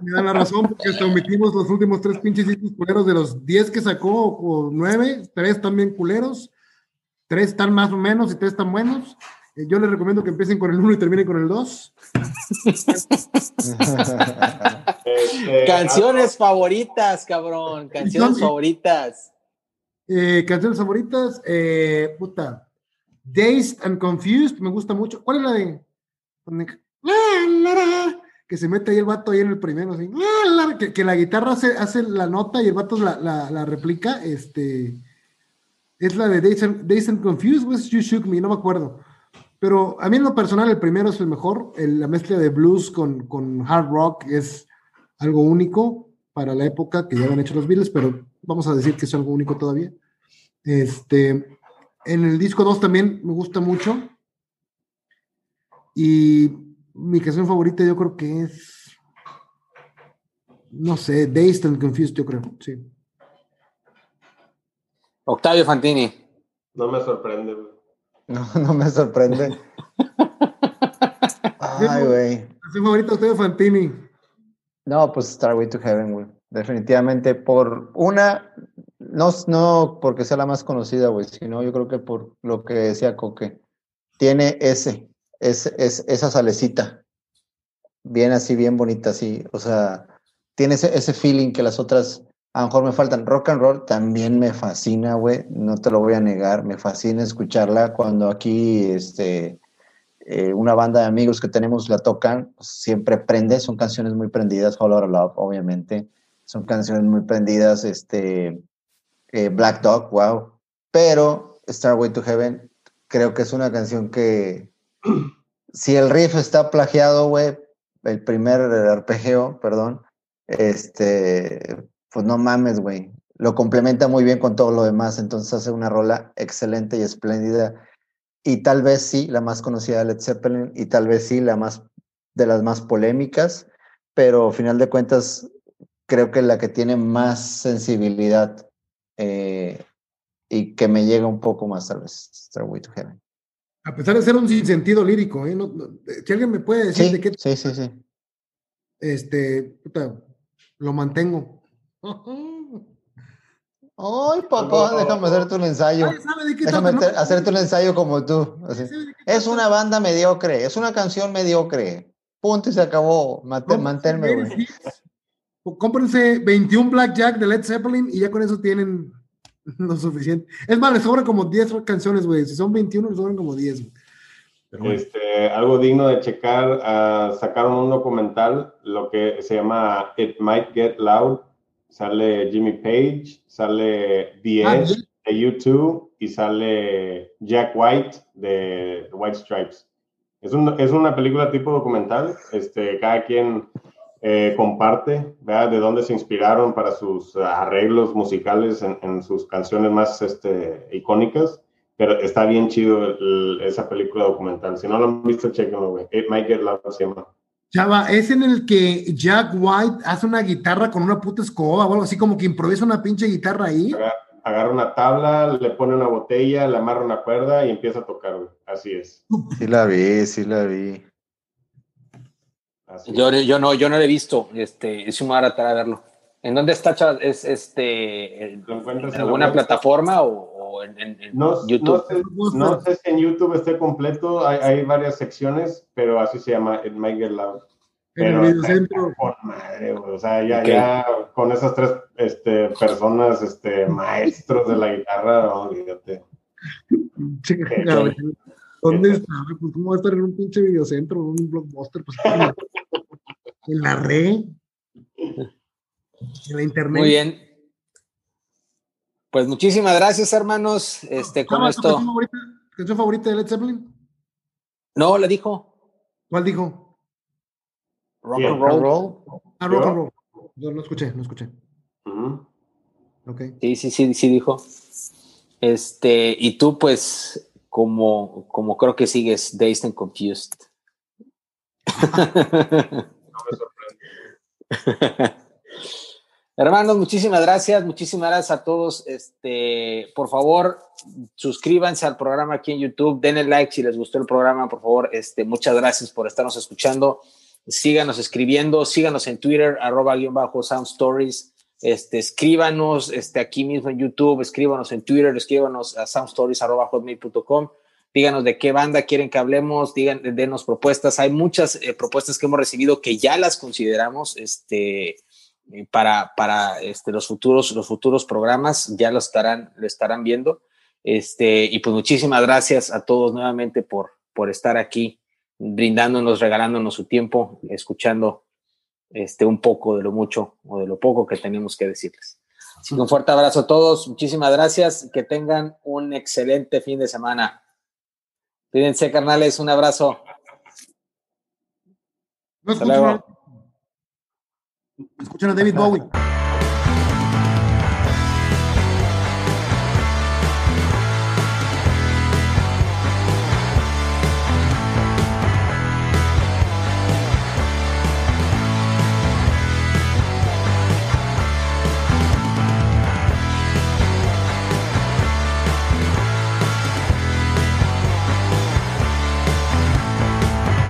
me dan la razón porque hasta omitimos los últimos tres pinches discos culeros de los diez que sacó, o nueve, tres también culeros, tres están más o menos y tres están buenos. Eh, yo les recomiendo que empiecen con el uno y terminen con el dos. Este, canciones favoritas, cabrón. Canciones favoritas. Eh, canciones favoritas, eh, puta. Dazed and Confused, me gusta mucho. ¿Cuál es la de? Que se mete ahí el vato ahí en el primero, así, que, la guitarra hace, hace, la nota y el vato la, la, replica, este, es la de Days and, Confused, was You Shook Me, no me acuerdo. Pero a mí en lo personal el primero es el mejor, la mezcla de blues con, con hard rock es algo único para la época que ya habían hecho los Beatles, pero vamos a decir que es algo único todavía. Este, en el disco 2 también me gusta mucho. Y mi canción favorita yo creo que es, no sé, Dazed and Confused, yo creo, sí. Octavio Fantini. No me sorprende, No, no me sorprende. Ay, güey. ¿Canción favorita Octavio Fantini? No, pues Starway to Heaven, güey. Definitivamente por una, no, no porque sea la más conocida, güey, sino yo creo que por lo que decía Coque. Tiene ese, es, es, esa salecita. Bien así, bien bonita, así. O sea, tiene ese, feeling que las otras a lo mejor me faltan. Rock and roll también me fascina, güey. No te lo voy a negar. Me fascina escucharla cuando aquí, este, eh, una banda de amigos que tenemos la tocan, siempre prende. Son canciones muy prendidas. Out Love, obviamente. Son canciones muy prendidas. Este, eh, Black Dog, wow. Pero Starway to Heaven, creo que es una canción que si el riff está plagiado, güey, el primer arpegio, perdón, este, pues no mames, güey. Lo complementa muy bien con todo lo demás, entonces hace una rola excelente y espléndida. Y tal vez sí, la más conocida de Led Zeppelin, y tal vez sí, la más de las más polémicas, pero al final de cuentas, creo que la que tiene más sensibilidad eh, y que me llega un poco más, tal vez, Starway to Heaven. A pesar de ser un sinsentido lírico, ¿eh? eh si alguien me puede decir de qué. Sí, sí, sí. Este, lo mantengo. Ay, papá, déjame hacerte un ensayo. déjame hacerte un ensayo como tú. Es una banda mediocre, es una canción mediocre. Punto y se acabó. manténme, güey. Cómprense 21 Blackjack de Led Zeppelin y ya con eso tienen lo suficiente. Es más, les sobran como 10 canciones, güey. Si son 21, les sobran como 10. Este, algo digno de checar, uh, sacaron un documental, lo que se llama It Might Get Loud. Sale Jimmy Page, sale The ah, Edge de YouTube y sale Jack White de White Stripes. Es, un, es una película tipo documental. Este, cada quien eh, comparte, ¿verdad? De dónde se inspiraron para sus arreglos musicales en, sus canciones más este, icónicas. Pero está bien chido esa película documental. Si no lo han visto, chequenlo, güey. It Might Get Loud se llama. Chava, es en el que Jack White hace una guitarra con una puta escoba o algo así, como que improvisa una pinche guitarra ahí. Agarra, una tabla, le pone una botella, le amarra una cuerda y empieza a tocar, güey. Así es. Sí la vi, sí la vi. Yo, yo, no, yo no lo he visto. Este, es un a tratar de verlo. ¿En dónde está? ¿Es este, en alguna plataforma o, en, YouTube? No sé, si en YouTube esté completo. Hay, hay, varias secciones, pero así se llama el Michael Loud. Pero en el madre, o sea, ya, ya con esas tres este, personas, este, maestros de la guitarra, no, olvídate. ¿Dónde está? Pues, ¿cómo va a estar en un pinche videocentro, un blockbuster? Pues, en la red, en la internet. Muy bien. Pues muchísimas gracias, hermanos. Este, con esto. ¿Canción favorita, de Led Zeppelin? No, le dijo. ¿Cuál dijo? Rock and roll. Ah, rock and roll. Yo no escuché, no escuché. Sí, sí, sí, sí dijo. Este, y tú, pues, como, como creo que sigues Dazed and Confused. no me sorprende. Hermanos, muchísimas gracias, muchísimas gracias a todos. Este, por favor, suscríbanse al programa aquí en YouTube, denle like si les gustó el programa, por favor. Este, muchas gracias por estarnos escuchando. Síganos escribiendo, síganos en Twitter, arroba guion bajo Sound Stories. Este, escríbanos este, aquí mismo en YouTube, escríbanos en Twitter, escríbanos a soundstories.hotmail.com. Díganos de qué banda quieren que hablemos, digan, denos propuestas. Hay muchas eh, propuestas que hemos recibido que ya las consideramos este, eh, para, para este, los, futuros, los futuros programas, ya lo estarán, lo estarán viendo. Este, y pues muchísimas gracias a todos nuevamente por, por estar aquí brindándonos, regalándonos su tiempo, escuchando este, un poco de lo mucho o de lo poco que tenemos que decirles. un fuerte abrazo a todos, muchísimas gracias, que tengan un excelente fin de semana. Cuídense, carnales, un abrazo. No escuchan, a David Bowie.